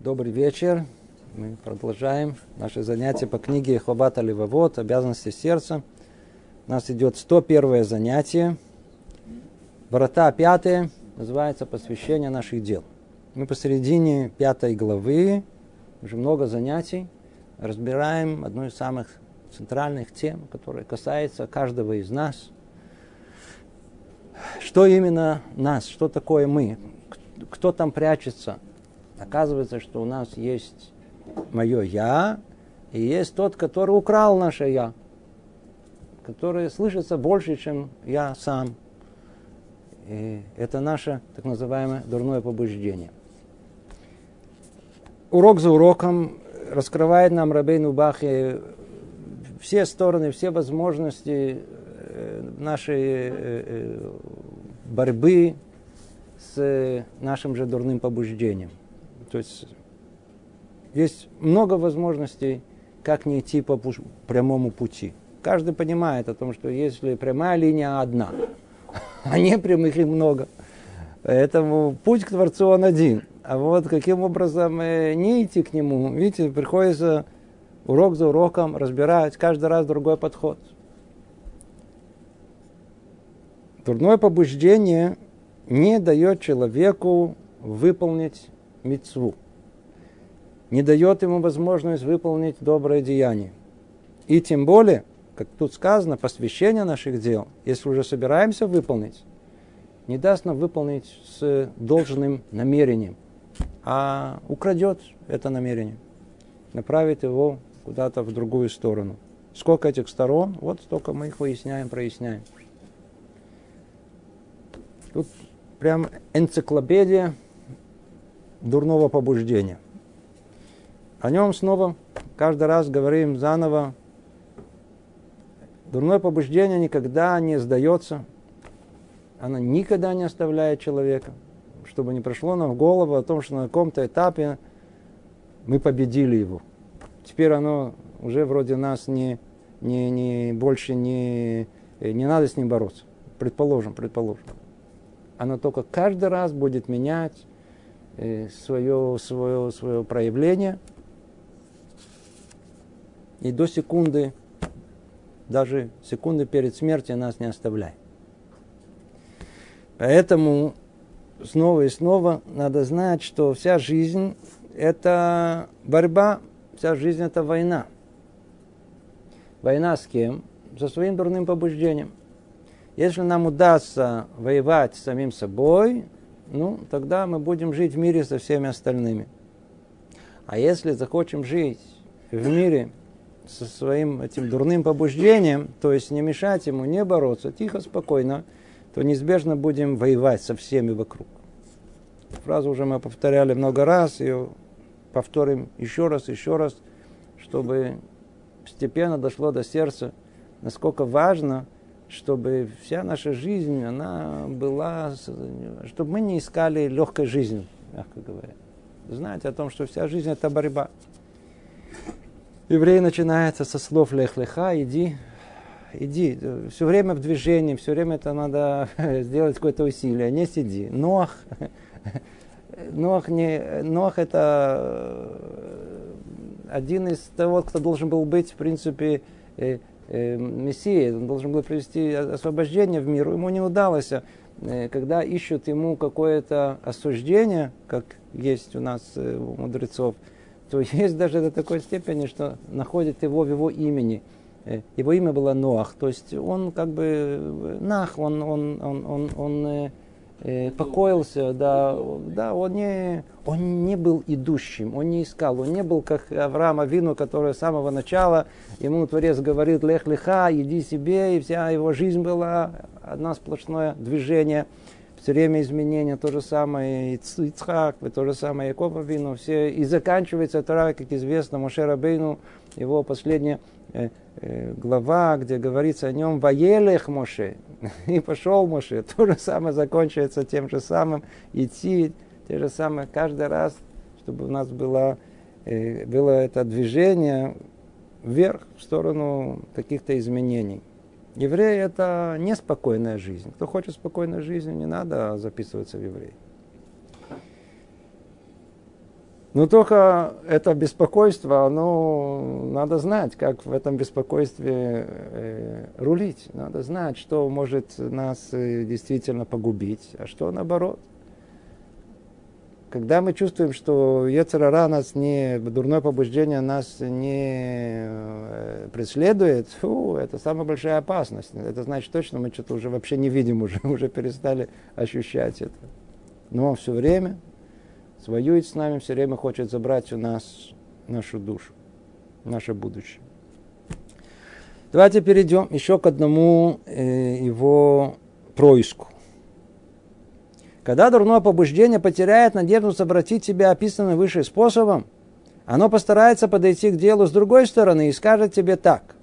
Добрый вечер. Мы продолжаем наше занятие по книге Хобата Левовод «Обязанности сердца». У нас идет 101 занятие. Врата пятые называется «Посвящение наших дел». Мы посередине пятой главы, уже много занятий, разбираем одну из самых центральных тем, которая касается каждого из нас. Что именно нас, что такое мы, кто там прячется. Оказывается, что у нас есть мое «я», и есть тот, который украл наше «я», который слышится больше, чем я сам. И это наше так называемое дурное побуждение. Урок за уроком раскрывает нам Рабейну Бахи все стороны, все возможности э, нашей э, э, борьбы с нашим же дурным побуждением. То есть есть много возможностей, как не идти по прямому пути. Каждый понимает о том, что если прямая линия одна, а не прямых их много. Поэтому путь к Творцу он один. А вот каким образом не идти к нему, видите, приходится урок за уроком разбирать каждый раз другой подход. Дурное побуждение не дает человеку выполнить мецву, не дает ему возможность выполнить доброе деяние. И тем более, как тут сказано, посвящение наших дел, если уже собираемся выполнить, не даст нам выполнить с должным намерением, а украдет это намерение, направит его куда-то в другую сторону. Сколько этих сторон, вот столько мы их выясняем, проясняем. Тут прям энциклопедия дурного побуждения. О нем снова каждый раз говорим заново. Дурное побуждение никогда не сдается. Оно никогда не оставляет человека. Чтобы не пришло нам в голову о том, что на каком-то этапе мы победили его. Теперь оно уже вроде нас не, не, не больше не, не надо с ним бороться. Предположим, предположим оно только каждый раз будет менять свое, свое, свое проявление. И до секунды, даже секунды перед смертью нас не оставляет. Поэтому снова и снова надо знать, что вся жизнь – это борьба, вся жизнь – это война. Война с кем? Со своим дурным побуждением. Если нам удастся воевать с самим собой, ну, тогда мы будем жить в мире со всеми остальными. А если захочем жить в мире со своим этим дурным побуждением, то есть не мешать ему, не бороться, тихо, спокойно, то неизбежно будем воевать со всеми вокруг. Фразу уже мы повторяли много раз, ее повторим еще раз, еще раз, чтобы постепенно дошло до сердца, насколько важно – чтобы вся наша жизнь, она была, чтобы мы не искали легкой жизни, мягко говоря. Знаете о том, что вся жизнь это борьба. Еврей начинается со слов лех-леха, иди, иди. Все время в движении, все время это надо сделать какое-то усилие, не сиди. Нох, Нох, не, Нох это один из того, кто должен был быть, в принципе, э, э, Мессия, он должен был привести освобождение в мир, ему не удалось. Э, когда ищут ему какое-то осуждение, как есть у нас э, у мудрецов, то есть даже до такой степени, что находят его в его имени. Э, его имя было Ноах, то есть он как бы Нах, он, он, он, он, он э, покоился, да, да, он не, он не был идущим, он не искал, он не был как Авраам Авину, который с самого начала ему Творец говорит, лех леха, иди себе, и вся его жизнь была одно сплошное движение, все время изменения, то же самое Ицхак, то же самое Яков Авину, все, и заканчивается Тора, как известно, Моше Бейну, его последняя глава, где говорится о нем «Ваелех Моше», и пошел Моше. То же самое закончится тем же самым идти, те же самые каждый раз, чтобы у нас было, э, было это движение вверх, в сторону каких-то изменений. Еврей – это неспокойная жизнь. Кто хочет спокойной жизни, не надо записываться в еврей. Но только это беспокойство, оно надо знать, как в этом беспокойстве э, рулить. Надо знать, что может нас э, действительно погубить, а что наоборот. Когда мы чувствуем, что Ецерара нас не, дурное побуждение нас не э, преследует, фу, это самая большая опасность. Это значит точно, мы что-то уже вообще не видим, уже, уже перестали ощущать это. Но все время воюет с нами, все время хочет забрать у нас нашу душу, наше будущее. Давайте перейдем еще к одному э, его происку. Когда дурное побуждение потеряет надежду обратить себя описанным выше способом, оно постарается подойти к делу с другой стороны и скажет тебе так.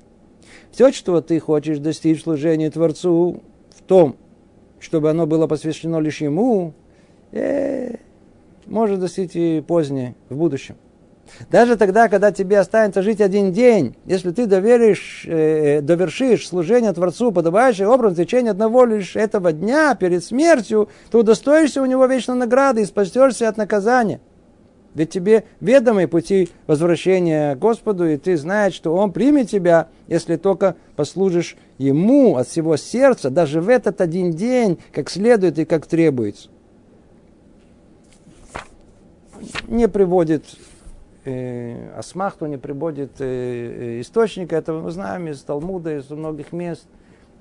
Все, что ты хочешь достичь служения Творцу в том, чтобы оно было посвящено лишь Ему, э, может достичь и позднее, в будущем. Даже тогда, когда тебе останется жить один день, если ты доверишь, э, довершишь служение Творцу, подобающий образ в течение одного лишь этого дня перед смертью, то удостоишься у него вечной награды и спастешься от наказания. Ведь тебе ведомы пути возвращения к Господу, и ты знаешь, что Он примет тебя, если только послужишь Ему от всего сердца, даже в этот один день, как следует и как требуется не приводит э, Асмахту, не приводит э, э, источника этого, мы знаем из Талмуда, из многих мест,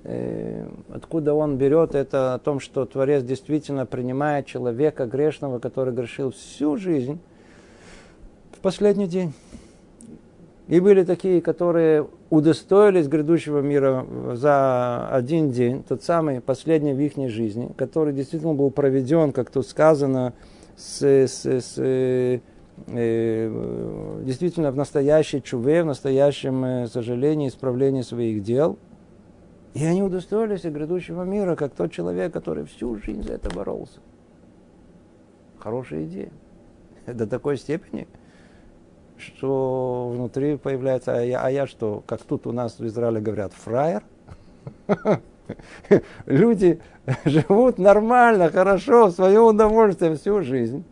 э, откуда он берет это о том, что Творец действительно принимает человека грешного, который грешил всю жизнь, в последний день. И были такие, которые удостоились грядущего мира за один день, тот самый последний в их жизни, который действительно был проведен, как тут сказано, с, с, с э, э, действительно в настоящей чуве, в настоящем э, сожалении, исправлении своих дел. И они удостоились грядущего мира, как тот человек, который всю жизнь за это боролся. Хорошая идея. До такой степени, что внутри появляется, а я, а я что, как тут у нас в Израиле говорят, фраер? Люди живут нормально, хорошо, в свое удовольствие всю жизнь.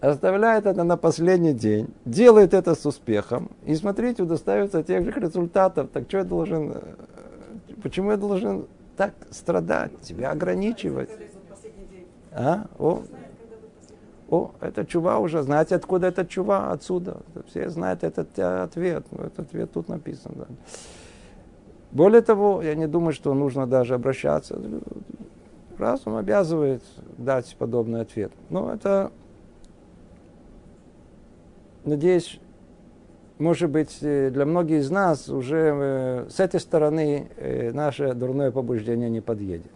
Оставляют это на последний день, делают это с успехом. И смотрите, удостаиваются тех же результатов. Так что я должен, э, почему я должен так страдать, тебя ограничивать? А? О, о, это чува уже. Знаете, откуда это чува? Отсюда. Все знают этот ответ. Этот ответ тут написан. Да. Более того, я не думаю, что нужно даже обращаться. Разум обязывает дать подобный ответ. Но это, надеюсь, может быть, э, для многих из нас уже э, с этой стороны э, наше дурное побуждение не подъедет.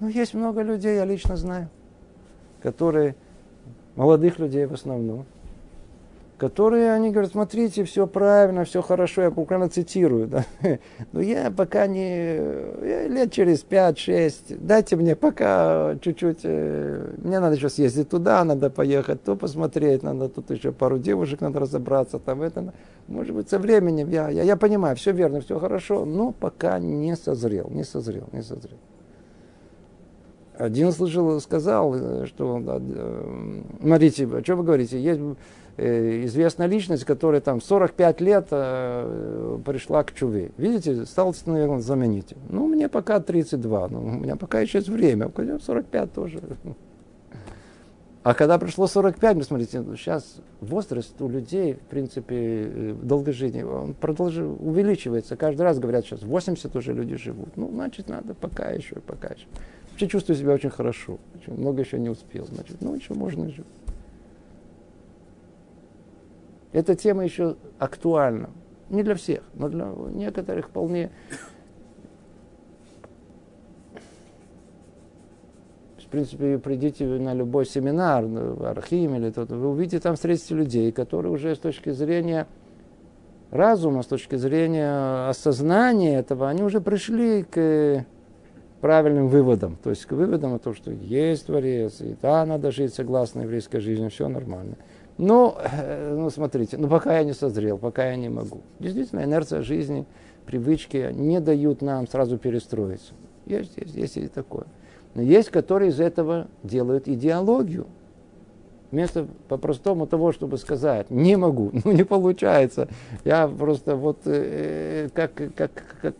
Но есть много людей, я лично знаю, которые, молодых людей в основном, которые они говорят, смотрите, все правильно, все хорошо, я буквально цитирую, да? но я пока не, лет через 5-6, дайте мне пока чуть-чуть, э, мне надо еще съездить туда, надо поехать, то посмотреть, надо тут еще пару девушек, надо разобраться, там это, может быть, со временем, я, я, я понимаю, все верно, все хорошо, но пока не созрел, не созрел, не созрел. Один слышал, сказал, э, что, э, смотрите, о чем вы говорите, есть известная личность, которая там 45 лет э, пришла к чуве. Видите, стал заменить. Ну, мне пока 32, ну, у меня пока еще есть время, 45 тоже. А когда пришло 45, вы смотрите, сейчас возраст у людей, в принципе, э, долгожития, он продолжит, увеличивается. Каждый раз говорят, сейчас 80 уже люди живут. Ну, значит, надо пока еще, пока еще. Вообще чувствую себя очень хорошо. Много еще не успел. Значит, ну, еще можно жить. Эта тема еще актуальна. Не для всех, но для некоторых вполне. В принципе, придите на любой семинар, в Архим или тот, вы увидите там, встретите людей, которые уже с точки зрения разума, с точки зрения осознания этого, они уже пришли к правильным выводам. То есть к выводам о том, что есть Творец, и да, надо жить согласно еврейской жизни, все нормально. Ну, э, ну, смотрите, ну, пока я не созрел, пока я не могу. Действительно, инерция жизни, привычки не дают нам сразу перестроиться. Есть, есть, есть и такое. Но есть, которые из этого делают идеологию. Вместо по-простому того, чтобы сказать, не могу, ну не получается. Я просто вот э, как, как, как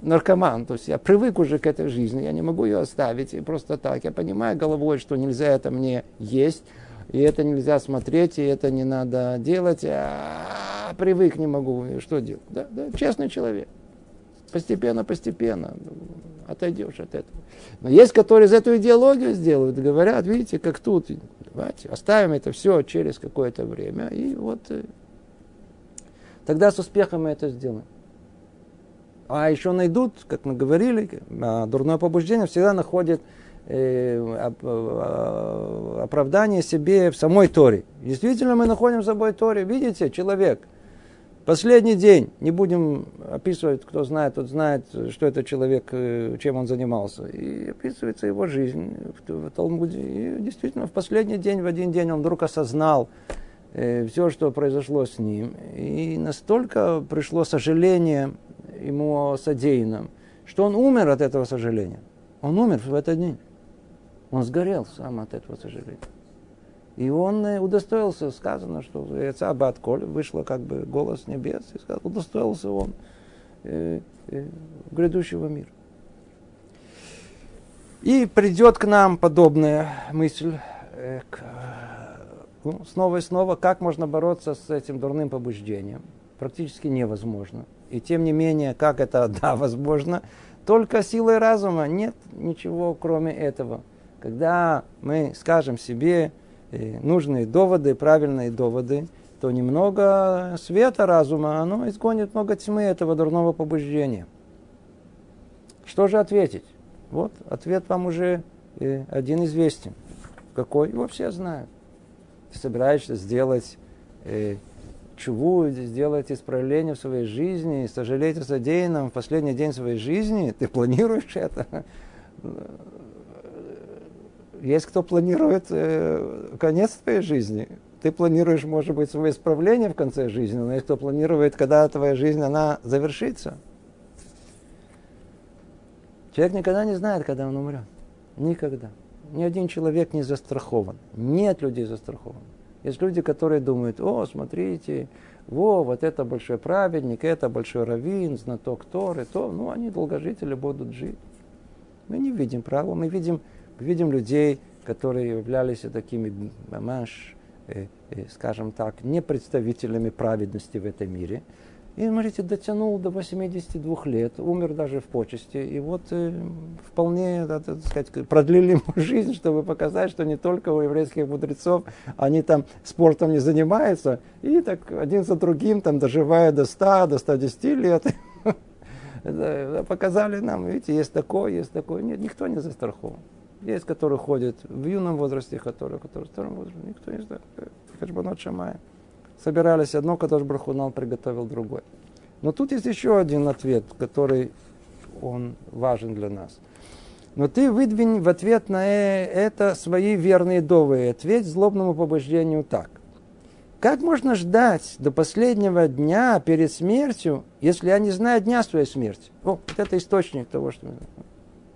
наркоман, то есть я привык уже к этой жизни, я не могу ее оставить и просто так. Я понимаю головой, что нельзя это мне есть, и это нельзя смотреть, и это не надо делать, а привык не могу, что делать? Да, да, честный человек. Постепенно, постепенно отойдешь от этого. Но есть, которые из эту идеологию сделают, говорят, видите, как тут, давайте оставим это все через какое-то время, и вот э, тогда с успехом мы это сделаем. А еще найдут, как мы говорили, а, дурное побуждение всегда находит э, э, оправдание себе в самой Торе. Действительно, мы находим в собой Торе. Видите, человек, последний день, не будем описывать, кто знает, тот знает, что это человек, э, чем он занимался. И описывается его жизнь в, в Талмуде. И действительно, в последний день, в один день он вдруг осознал все, что произошло с ним. И настолько пришло сожаление ему содеянном, что он умер от этого сожаления. Он умер в этот день. Он сгорел сам от этого сожаления. И он э, удостоился, сказано, что яйца Батколь, вышло как бы голос небес, и сказал, удостоился он э, э, грядущего мира. И придет к нам подобная мысль, э, к, ну, снова и снова, как можно бороться с этим дурным побуждением. Практически невозможно. И тем не менее, как это, да, возможно, только силой разума. Нет ничего кроме этого. Когда мы скажем себе э, нужные доводы, правильные доводы, то немного света разума, оно изгонит много тьмы этого дурного побуждения. Что же ответить? Вот ответ вам уже э, один известен. Какой? Его все знают. Ты собираешься сделать э, сделать исправление в своей жизни, сожалеть о содеянном в последний день своей жизни, ты планируешь это? Есть кто планирует э, конец твоей жизни. Ты планируешь, может быть, свое исправление в конце жизни, но есть кто планирует, когда твоя жизнь, она завершится. Человек никогда не знает, когда он умрет. Никогда. Ни один человек не застрахован. Нет людей застрахованных. Есть люди, которые думают, о, смотрите, во, вот это большой праведник, это большой раввин, знаток Торы, то, ну, они долгожители будут жить. Мы не видим правила, мы видим, видим людей, которые являлись такими, мамаш, э, э, скажем так, не представителями праведности в этом мире – и, смотрите, дотянул до 82 лет, умер даже в почести. И вот э, вполне, да, так сказать, продлили ему жизнь, чтобы показать, что не только у еврейских мудрецов они там спортом не занимаются. И так один за другим, там, доживая до 100, до 110 лет, показали нам, видите, есть такое, есть такое. Нет, никто не застрахован. Есть, которые ходят в юном возрасте, которые, которые в старом возрасте. Никто не знает. Хашбанот Шамая собирались одно, который Брахунал приготовил другой. Но тут есть еще один ответ, который он важен для нас. Но ты выдвинь в ответ на э, это свои верные доводы. Ответь злобному побуждению так. Как можно ждать до последнего дня перед смертью, если я не знаю дня своей смерти? О, вот это источник того, что...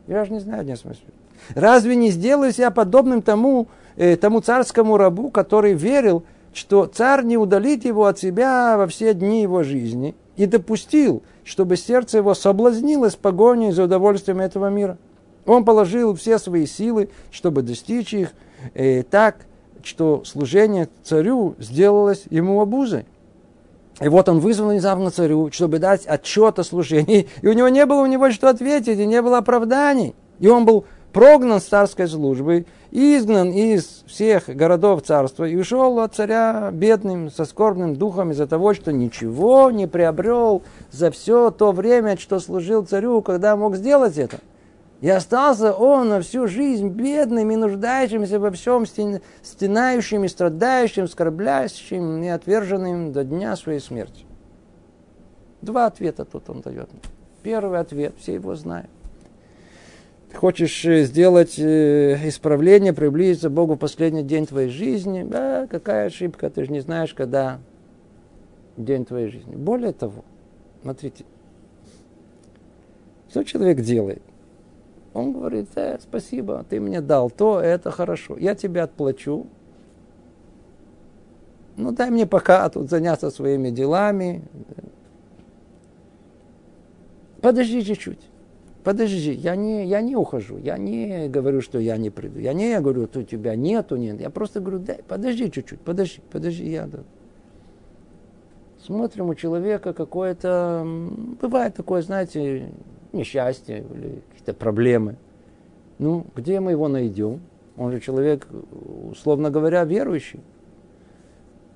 Я же не знаю дня своей смерти. Разве не сделаю я подобным тому, э, тому царскому рабу, который верил, что царь не удалит его от себя во все дни его жизни и допустил, чтобы сердце его соблазнилось погоней за удовольствием этого мира. Он положил все свои силы, чтобы достичь их э, так, что служение царю сделалось ему обузой. И вот он вызвал внезапно царю, чтобы дать отчет о служении. И у него не было у него что ответить, и не было оправданий. И он был прогнан с царской службы, изгнан из всех городов царства и ушел от царя бедным, со скорбным духом из-за того, что ничего не приобрел за все то время, что служил царю, когда мог сделать это. И остался он на всю жизнь бедным и нуждающимся во всем, стенающим и страдающим, скорблящим и отверженным до дня своей смерти. Два ответа тут он дает. Первый ответ, все его знают хочешь э, сделать э, исправление, приблизиться к Богу в последний день твоей жизни, да, какая ошибка, ты же не знаешь, когда день твоей жизни. Более того, смотрите, что человек делает? Он говорит, э, спасибо, ты мне дал то, это хорошо, я тебе отплачу, ну дай мне пока тут заняться своими делами. Подожди чуть-чуть. Подожди, я не, я не ухожу, я не говорю, что я не приду. Я не говорю, что у тебя нету, нет. Я просто говорю, дай, подожди чуть-чуть, подожди, подожди, я да. Смотрим у человека какое-то, бывает такое, знаете, несчастье или какие-то проблемы. Ну, где мы его найдем? Он же человек, условно говоря, верующий.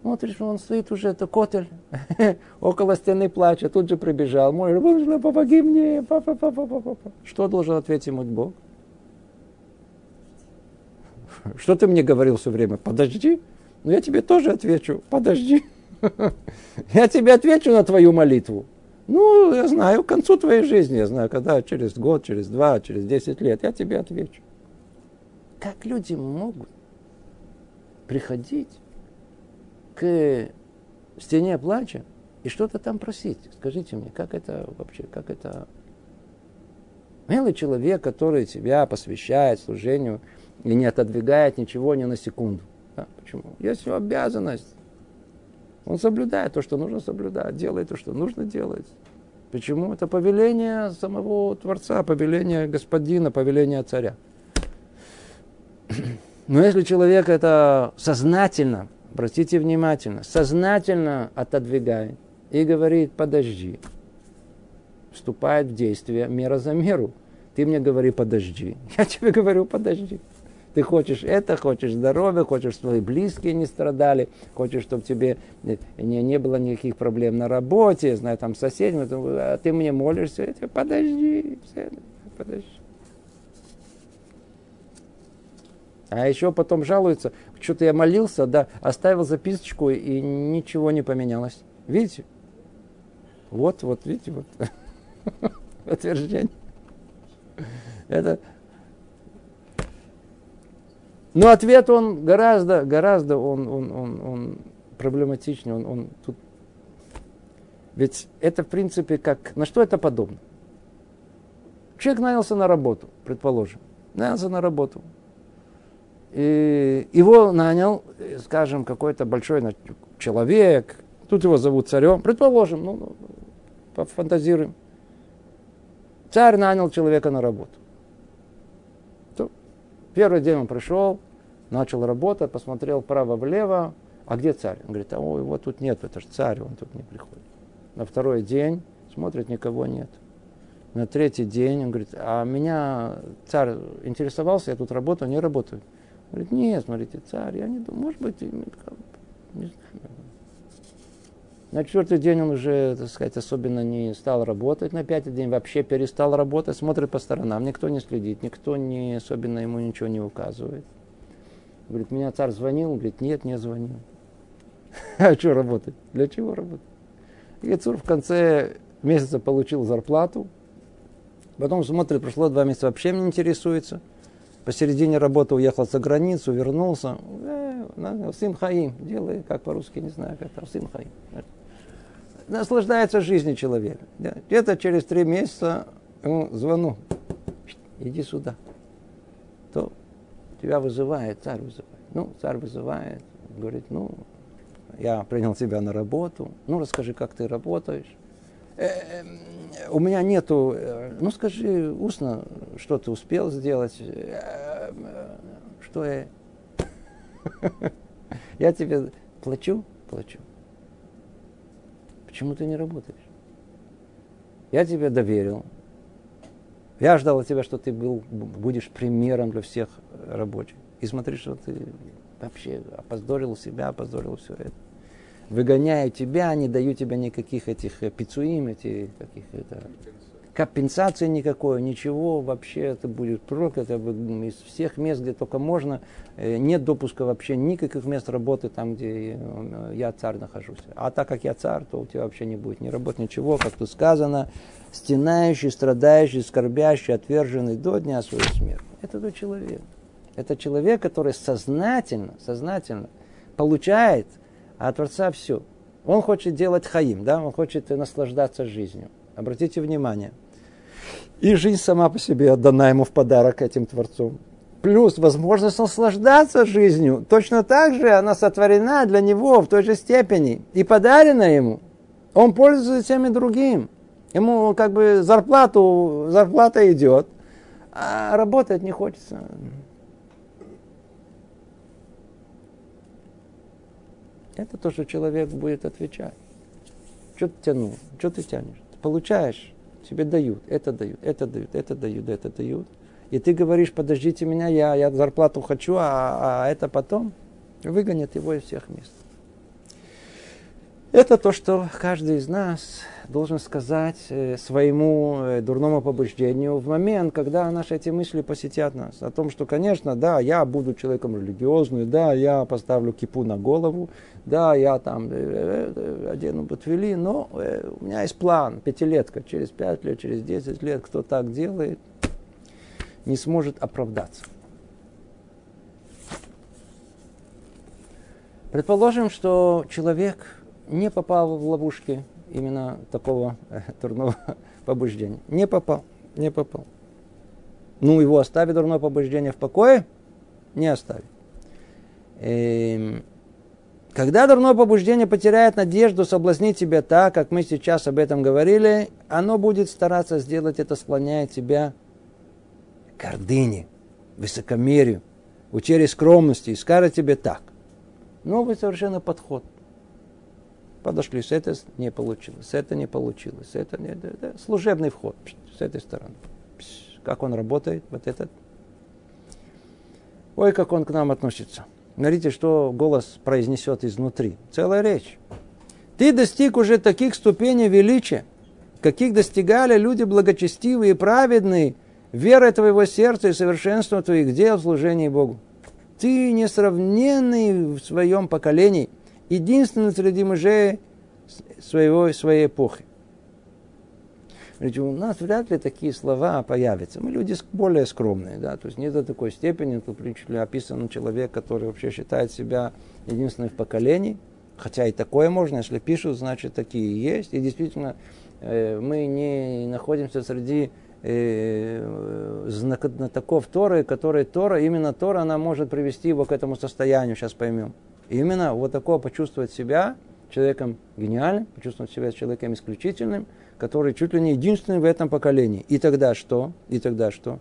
Смотришь, он стоит уже, это котель, около стены плачет, тут же прибежал. Мой, Боже, помоги мне, папа, папа, папа, папа. Что должен ответить ему Бог? Что ты мне говорил все время? Подожди. Ну, я тебе тоже отвечу. Подожди. Я тебе отвечу на твою молитву. Ну, я знаю, к концу твоей жизни, я знаю, когда через год, через два, через десять лет, я тебе отвечу. Как люди могут приходить к стене плача и что-то там просить. Скажите мне, как это вообще, как это... Милый человек, который себя посвящает служению и не отодвигает ничего ни на секунду. Да, почему? Есть его обязанность. Он соблюдает то, что нужно соблюдать, делает то, что нужно делать. Почему? Это повеление самого Творца, повеление господина, повеление царя. Но если человек это сознательно обратите внимательно, сознательно отодвигает и говорит, подожди, вступает в действие мера за меру. Ты мне говори, подожди. Я тебе говорю, подожди. Ты хочешь это, хочешь здоровья, хочешь, чтобы твои близкие не страдали, хочешь, чтобы тебе не, не было никаких проблем на работе, знаю, там соседям, а ты мне молишься, я тебе, подожди, подожди. А еще потом жалуются, что-то я молился, да, оставил записочку, и ничего не поменялось. Видите? Вот, вот, видите, вот. Подтверждение. Это... Но ответ он гораздо, гораздо он, он, он, он проблематичнее, он, он тут... Ведь это, в принципе, как... На что это подобно? Человек нанялся на работу, предположим. Нанялся на работу. И его нанял, скажем, какой-то большой человек, тут его зовут царем, предположим, ну, ну пофантазируем. Царь нанял человека на работу. Первый день он пришел, начал работать, посмотрел вправо-влево, а где царь? Он говорит, а о, его тут нет, это же царь, он тут не приходит. На второй день смотрит, никого нет. На третий день он говорит, а меня царь интересовался, я тут работаю, не работаю. Говорит, нет, смотрите, царь, я не думаю, может быть, не знаю. На четвертый день он уже, так сказать, особенно не стал работать. На пятый день вообще перестал работать, смотрит по сторонам. Никто не следит, никто не особенно ему ничего не указывает. Говорит, меня царь звонил? Он говорит, нет, не звонил. А что работать? Для чего работать? И Цур в конце месяца получил зарплату. Потом смотрит, прошло два месяца, вообще не интересуется посередине работы уехал за границу, вернулся. Э, сын Хаим, делай, как по-русски, не знаю, как там, сын Хаим. Наслаждается жизнью человека. Где-то через три месяца ему звону, иди сюда. То тебя вызывает, царь вызывает. Ну, царь вызывает, говорит, ну, я принял тебя на работу, ну, расскажи, как ты работаешь. Э, у меня нету, э, ну скажи устно, что ты успел сделать, э, что я... Я тебе плачу? Плачу. Почему ты не работаешь? Я тебе доверил. Я ждал от тебя, что ты был, будешь примером для всех рабочих. И смотри, что ты вообще опоздорил себя, опоздорил все это выгоняю тебя, не даю тебе никаких этих э, пицуим, этих каких это компенсации никакой, ничего, вообще это будет проклят из всех мест, где только можно, э, нет допуска вообще никаких мест работы там, где э, я царь нахожусь. А так как я царь, то у тебя вообще не будет ни работы, ничего, как тут сказано, стенающий, страдающий, скорбящий, отверженный до дня своей смерти. Это тот человек. Это человек, который сознательно, сознательно получает – а от Творца все. Он хочет делать хаим, да, он хочет наслаждаться жизнью. Обратите внимание. И жизнь сама по себе отдана ему в подарок этим Творцом. плюс возможность наслаждаться жизнью, точно так же она сотворена для него в той же степени и подарена ему. Он пользуется тем и другим. Ему как бы зарплату, зарплата идет, а работать не хочется. Это то, что человек будет отвечать. Что ты тянул? Что ты тянешь? Ты получаешь, тебе дают, это дают, это дают, это дают, это дают. И ты говоришь, подождите меня, я, я зарплату хочу, а, а это потом выгонят его из всех мест. Это то, что каждый из нас должен сказать э, своему э, дурному побуждению в момент, когда наши эти мысли посетят нас. О том, что, конечно, да, я буду человеком религиозным, да, я поставлю кипу на голову, да, я там э, одену ботвели, но у меня есть план, пятилетка, через пять лет, через десять лет, кто так делает, не сможет оправдаться. Предположим, что человек не попал в ловушки именно такого э, дурного побуждения. Не попал, не попал. Ну, его оставит дурное побуждение в покое? Не оставит. Эм, когда дурное побуждение потеряет надежду соблазнить тебя так, как мы сейчас об этом говорили, оно будет стараться сделать это, склоняя тебя к гордыне, высокомерию, утере скромности и скажет тебе так. Новый совершенно подход – подошли, с этой не получилось, с этой не получилось, с этой не... Да, да, служебный вход с этой стороны. Как он работает, вот этот. Ой, как он к нам относится. Смотрите, что голос произнесет изнутри. Целая речь. Ты достиг уже таких ступеней величия, каких достигали люди благочестивые и праведные, верой твоего сердца и совершенством твоих дел в служении Богу. Ты несравненный в своем поколении – единственный среди мужей своего, своей эпохи. Ведь у нас вряд ли такие слова появятся. Мы люди более скромные, да, то есть не до такой степени, тут описан человек, который вообще считает себя единственным в поколении, хотя и такое можно, если пишут, значит такие есть, и действительно э, мы не находимся среди э, знатоков Торы, которые Тора, именно Тора, она может привести его к этому состоянию, сейчас поймем. Именно вот такого почувствовать себя человеком гениальным, почувствовать себя человеком исключительным, который чуть ли не единственный в этом поколении. И тогда что? И тогда что?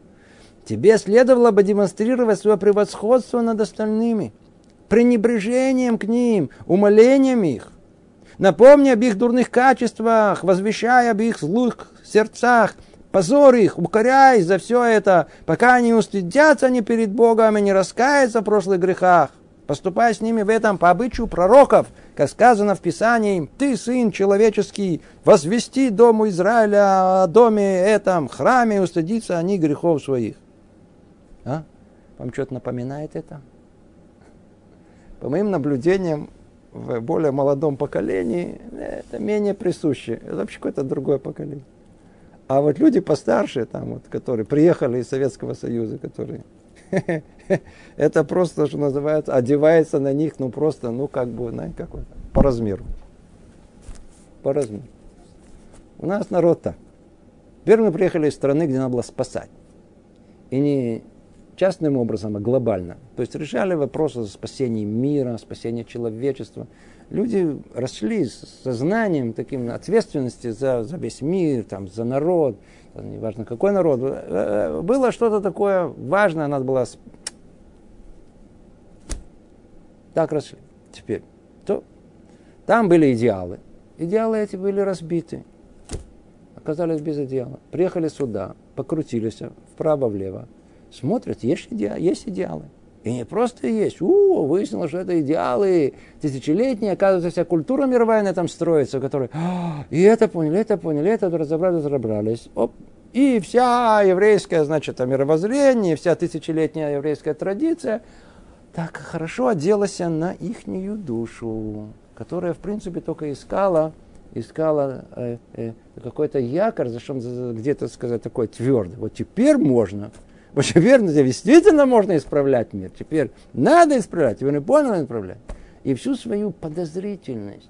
Тебе следовало бы демонстрировать свое превосходство над остальными, пренебрежением к ним, умолением их. Напомни об их дурных качествах, возвещай об их злых сердцах, позор их, укоряй за все это, пока не устыдятся они перед Богом и не раскаются в прошлых грехах поступая с ними в этом по обычаю пророков, как сказано в Писании, «Ты, сын человеческий, возвести дому Израиля о доме этом, храме, устыдиться они грехов своих». А? Вам что-то напоминает это? По моим наблюдениям, в более молодом поколении это менее присуще. Это вообще какое-то другое поколение. А вот люди постарше, там, вот, которые приехали из Советского Союза, которые это просто, что называется, одевается на них, ну просто, ну как бы, знаете, какой по размеру. По размеру. У нас народ так. Теперь мы приехали из страны, где надо было спасать. И не частным образом, а глобально. То есть решали вопросы спасения мира, спасения человечества. Люди росли с сознанием, таким ответственности за, за весь мир, там, за народ, неважно какой народ. Э, э, было что-то такое важное, надо было Так росли. Теперь, то, там были идеалы. Идеалы эти были разбиты. Оказались без идеала. Приехали сюда, покрутились вправо-влево. Смотрят, есть, идеалы, есть идеалы. И не просто есть. У, выяснилось, что это идеалы тысячелетние. Оказывается, вся культура мировая на этом строится, которая «А, и это поняли, это поняли, это разобрались, разобрались. Оп. И вся еврейская, значит, мировоззрение, вся тысячелетняя еврейская традиция – так хорошо оделась на ихнюю душу, которая, в принципе, только искала, искала э, э, какой-то якорь, за что где-то сказать такой твердый. Вот теперь можно. Вот теперь действительно можно исправлять мир. Теперь надо исправлять, его не понял исправлять. И всю свою подозрительность,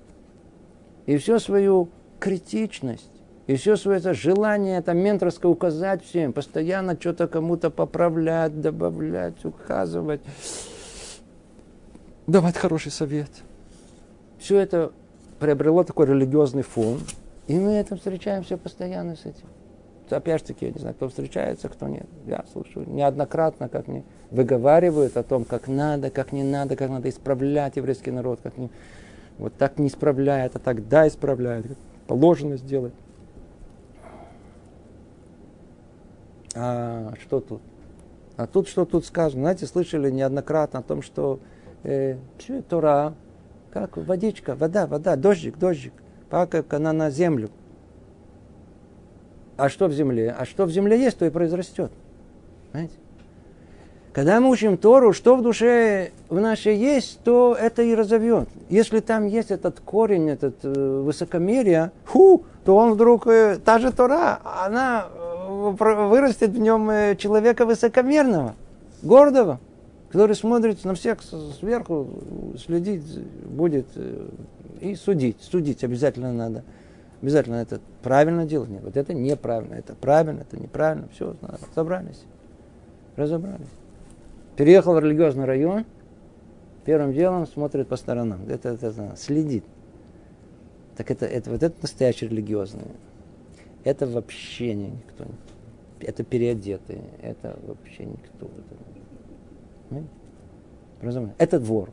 и всю свою критичность, И все свое это желание, это менторское указать всем, постоянно что-то кому-то поправлять, добавлять, указывать, давать хороший совет. Все это приобрело такой религиозный фон, и мы это встречаемся постоянно с этим. Опять же таки, я не знаю, кто встречается, кто нет. Я слушаю неоднократно, как мне выговаривают о том, как надо, как не надо, как надо исправлять еврейский народ, как не, вот так не исправляет, а тогда исправляет, как положено сделать. А что тут? А тут что тут сказано? Знаете, слышали неоднократно о том, что э, Тора, как водичка, вода, вода, дождик, дождик, как она на землю. А что в земле? А что в земле есть, то и произрастет. Знаете? Когда мы учим Тору, что в душе в нашей есть, то это и разовьет. Если там есть этот корень, этот э, высокомерие, ху, то он вдруг, э, та же Тора, она э, вырастет в нем человека высокомерного, гордого, который смотрит на всех сверху, следить будет и судить. Судить обязательно надо. Обязательно это правильно делать. Нет, вот это неправильно, это правильно, это неправильно. Все, разобрались. Разобрались. Переехал в религиозный район, первым делом смотрит по сторонам. Это, это, это следит. Так это, это вот это настоящий религиозный. Это вообще никто. Это переодетые. Это вообще никто. Это, это двор.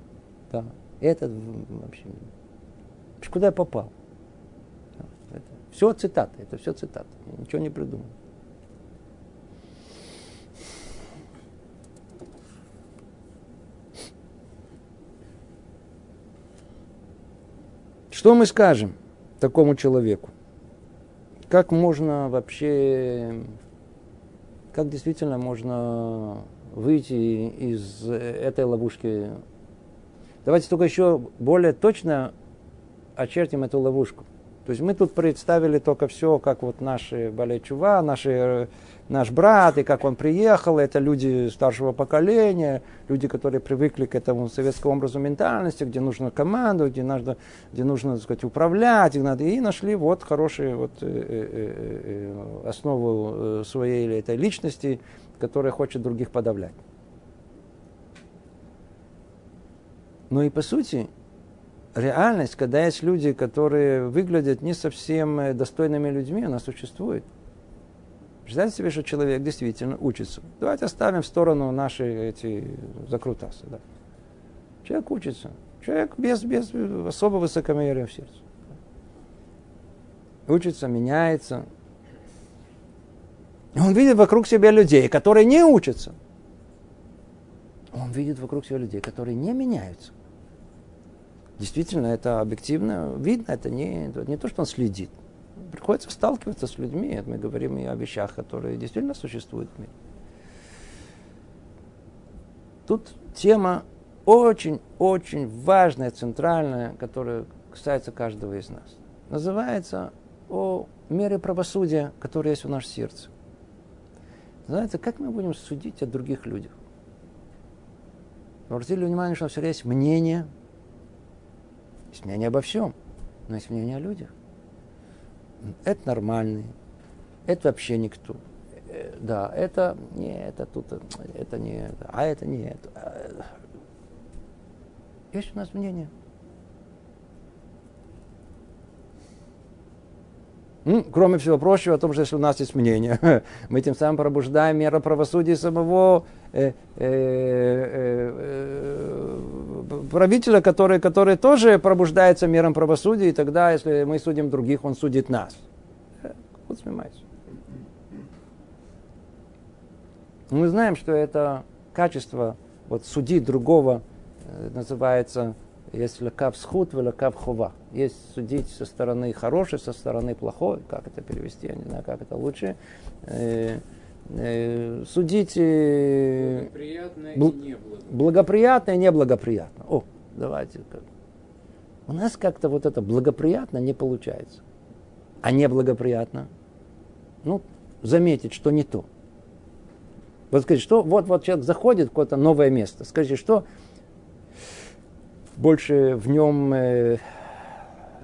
Да. Этот вообще. Куда я попал? Все цитаты. Это все цитаты. Ничего не придумал. Что мы скажем такому человеку? Как можно вообще, как действительно можно выйти из этой ловушки? Давайте только еще более точно очертим эту ловушку. То есть мы тут представили только все, как вот наши Балечува, наши наш брат, и как он приехал, это люди старшего поколения, люди, которые привыкли к этому советскому образу ментальности, где нужно команду, где нужно, где нужно так сказать, управлять, и, надо, и нашли вот хорошую вот, э, э, э, основу своей этой личности, которая хочет других подавлять. Но и по сути, реальность, когда есть люди, которые выглядят не совсем достойными людьми, она существует. Представьте себе, что человек действительно учится. Давайте оставим в сторону наши эти закрутасы. Да. Человек учится. Человек без, без особо высокомерия в сердце. Учится, меняется. Он видит вокруг себя людей, которые не учатся. Он видит вокруг себя людей, которые не меняются. Действительно, это объективно видно, это не, не то, что он следит приходится сталкиваться с людьми. Мы говорим и о вещах, которые действительно существуют в мире. Тут тема очень-очень важная, центральная, которая касается каждого из нас. Называется о мере правосудия, которая есть в нашем сердце. Знаете, как мы будем судить о других людях? Обратили внимание, что все есть мнение. Есть мнение обо всем, но есть мнение о людях это нормальный, это вообще никто. Э, да, это не это тут, это не это, а это не это. Есть у нас мнение. Кроме всего прочего, о том, что если у нас есть мнение, мы тем самым пробуждаем меру правосудия самого э, э, э, э, правителя, который, который тоже пробуждается мером правосудия, и тогда, если мы судим других, он судит нас. Вот Мы знаем, что это качество вот, судить другого э, называется есть лекав схуд, лекав хова. Есть судить со стороны хорошей, со стороны плохой. Как это перевести, я не знаю, как это лучше. Э, судить... Э, благоприятно бл- и неблагоприятно. Благоприятно и неблагоприятно. О, давайте. У нас как-то вот это благоприятно не получается. А неблагоприятно? Ну, заметить, что не то. Вот скажите, что вот, вот человек заходит в какое-то новое место. Скажите, что больше в нем э,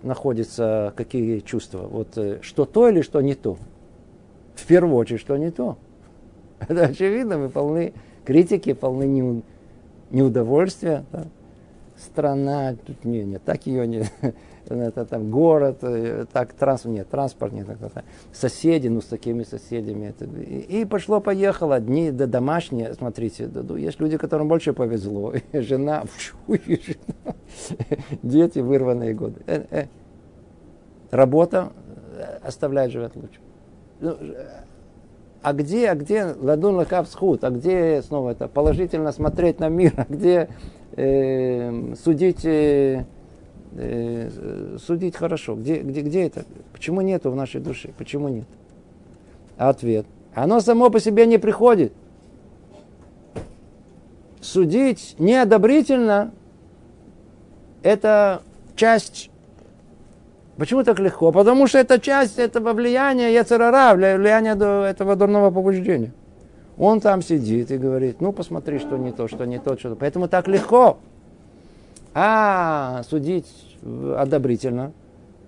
находятся какие чувства? Вот э, что то или что не то? В первую очередь, что не то. Это очевидно, мы полны критики, полны неудовольствия. Да? Страна, тут не, не, так ее не, это там город, э, так транспорт, нет, транспорт нет, так, так, соседи, ну с такими соседями. Это, и, и пошло-поехало, одни да, домашние, смотрите, да, да, есть люди, которым больше повезло, и жена, фу, и жена, дети, вырванные годы. Э, э. Работа э, оставляет живет лучше. А где, а где ладун лакав схуд, а где снова это положительно смотреть на мир, а где э, судить э, э, судить хорошо. Где, где, где это? Почему нету в нашей душе? Почему нет? Ответ. Оно само по себе не приходит. Судить неодобрительно – это часть Почему так легко? Потому что это часть этого влияния Яцерара, влияния этого дурного побуждения. Он там сидит и говорит, ну посмотри, что не то, что не то, что то. Поэтому так легко. А судить одобрительно,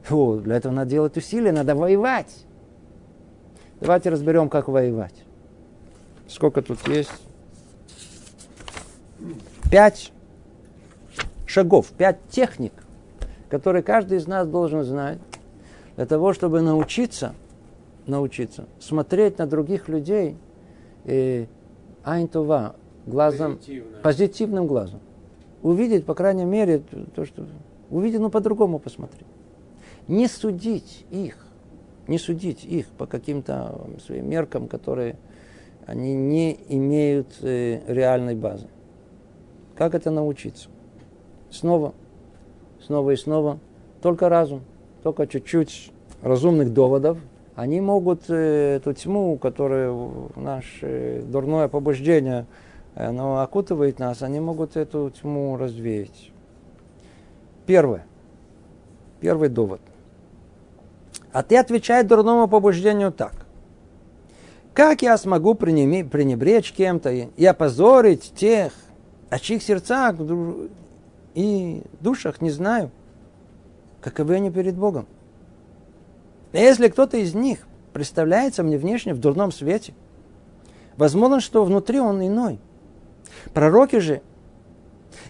фу, для этого надо делать усилия, надо воевать. Давайте разберем, как воевать. Сколько тут есть? Пять шагов, пять техник, которые каждый из нас должен знать для того, чтобы научиться, научиться смотреть на других людей э, айнтова, глазом, Позитивно. позитивным глазом увидеть, по крайней мере, то, что... Увидеть, но по-другому посмотреть. Не судить их, не судить их по каким-то своим меркам, которые они не имеют э, реальной базы. Как это научиться? Снова, снова и снова. Только разум, только чуть-чуть разумных доводов. Они могут э, эту тьму, которую наше дурное побуждение оно окутывает нас, они могут эту тьму развеять. Первое. Первый довод. А ты отвечай дурному побуждению так. Как я смогу пренебречь кем-то и опозорить тех, о чьих сердцах и душах не знаю, каковы они перед Богом? Если кто-то из них представляется мне внешне в дурном свете, возможно, что внутри он иной – Пророки же,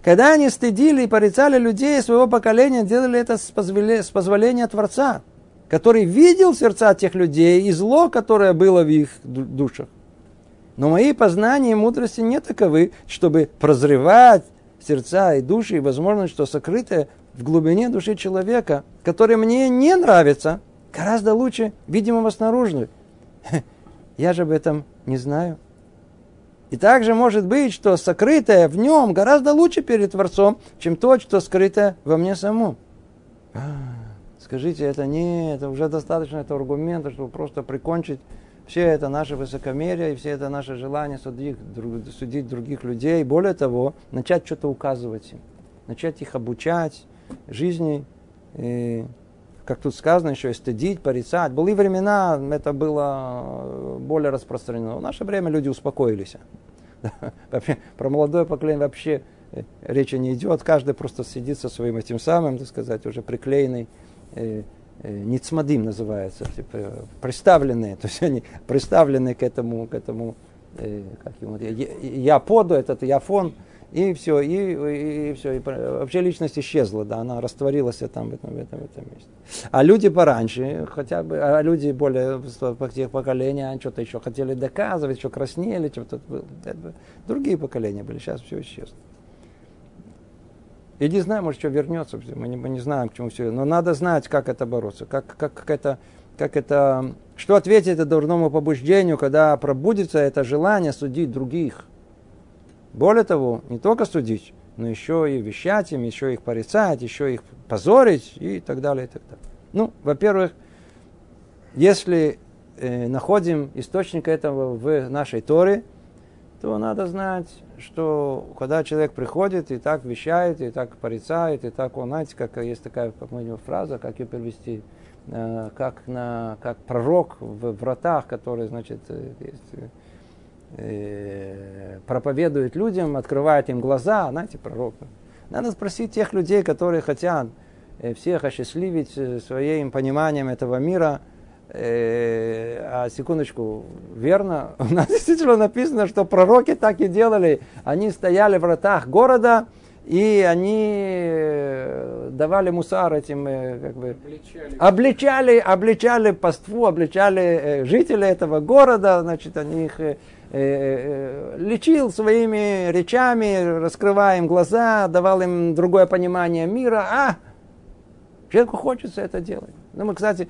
когда они стыдили и порицали людей своего поколения, делали это с позволения Творца, который видел сердца тех людей и зло, которое было в их душах. Но мои познания и мудрости не таковы, чтобы прозревать сердца и души, и возможно, что сокрытое в глубине души человека, который мне не нравится, гораздо лучше видимого снаружи. Я же об этом не знаю. И также может быть, что сокрытое в нем гораздо лучше перед Творцом, чем то, что скрыто во мне самому. А, скажите, это не, это уже достаточно этого аргумента, чтобы просто прикончить все это наше высокомерие и все это наше желание судить, судить других людей. Более того, начать что-то указывать им, начать их обучать жизни, и, как тут сказано еще, и стыдить, порицать. Были времена, это было более распространено. В наше время люди успокоились. Вообще, про молодое поколение вообще э, речи не идет. Каждый просто сидит со своим этим самым, так сказать, уже приклеенный, э, э, ницмадим называется, типа, приставленные, то есть они приставлены к этому, к этому, э, как ему, я, я поду, этот яфон, и все, и, и, и все, и вообще личность исчезла, да, она растворилась там в этом, в этом, в этом месте. А люди пораньше, хотя бы, а люди более тех поколения, что-то еще хотели доказывать, что краснели, что-то другие поколения были, сейчас все исчезло. Я не знаю, может, что вернется, мы не, мы не знаем, к чему все, но надо знать, как это бороться, как, как, как это, как это, что ответить это дурному побуждению, когда пробудится это желание судить других. Более того, не только судить, но еще и вещать им, еще их порицать, еще их позорить и так далее, и так далее. Ну, во-первых, если э, находим источник этого в нашей Торе, то надо знать, что когда человек приходит и так вещает, и так порицает, и так он, знаете, как есть такая, как мы фраза, как ее перевести, э, как, на, как пророк в вратах, который, значит, э, есть, э, проповедует людям, открывает им глаза, знаете, пророк. Надо спросить тех людей, которые хотят э, всех осчастливить э, своим пониманием этого мира. А секундочку, верно, у нас действительно написано, что пророки так и делали. Они стояли в вратах города, и они давали мусар этим, как бы, обличали, обличали, обличали паству, обличали жителей этого города, значит, они их Э, э, лечил своими речами, раскрывая им глаза, давал им другое понимание мира. А, человеку хочется это делать. Ну, мы, кстати,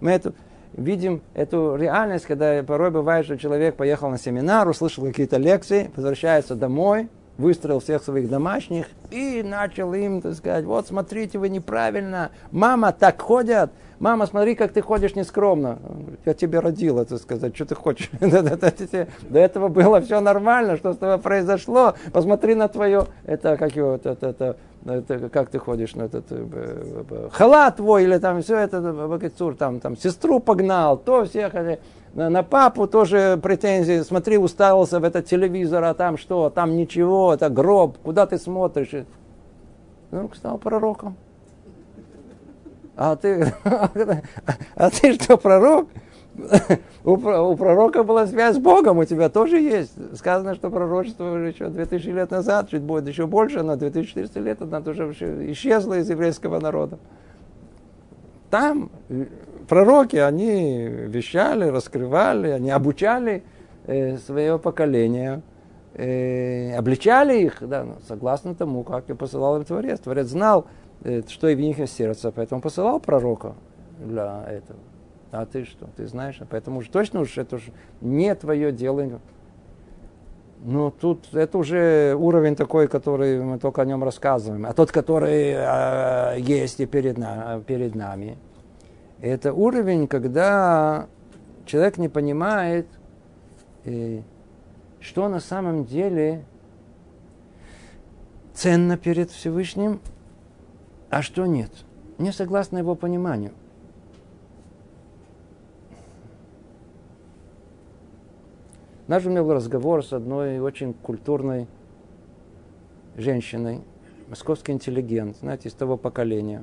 мы эту, видим эту реальность, когда порой бывает, что человек поехал на семинар, услышал какие-то лекции, возвращается домой, выстроил всех своих домашних и начал им, так сказать, вот смотрите, вы неправильно, мама так ходят, мама, смотри, как ты ходишь нескромно. Я тебе родила, так сказать, что ты хочешь. До этого было все нормально, что с тобой произошло. Посмотри на твое, это как его, это, это, как ты ходишь на этот э, халат твой, или там все это, там, там сестру погнал, то всех, на, на папу тоже претензии, смотри, уставился в этот телевизор, а там что, там ничего, это гроб, куда ты смотришь? Ну, стал пророком. А ты, а ты что, пророк? У, у пророка была связь с Богом, у тебя тоже есть. Сказано, что пророчество уже еще 2000 лет назад, чуть будет еще больше, но 2400 лет она уже исчезла из еврейского народа. Там э, пророки, они вещали, раскрывали, они обучали э, свое поколение, э, обличали их, да, согласно тому, как и посылал им Творец. Творец знал, что и в них сердце, поэтому посылал пророка для этого. А ты что? Ты знаешь? Поэтому уж точно уж это уже не твое дело. Ну, тут это уже уровень такой, который мы только о нем рассказываем. А тот, который э, есть и перед, на, перед нами, это уровень, когда человек не понимает, э, что на самом деле ценно перед Всевышним, а что нет? Не согласно его пониманию. Наш у меня был разговор с одной очень культурной женщиной, московский интеллигент, знаете, из того поколения.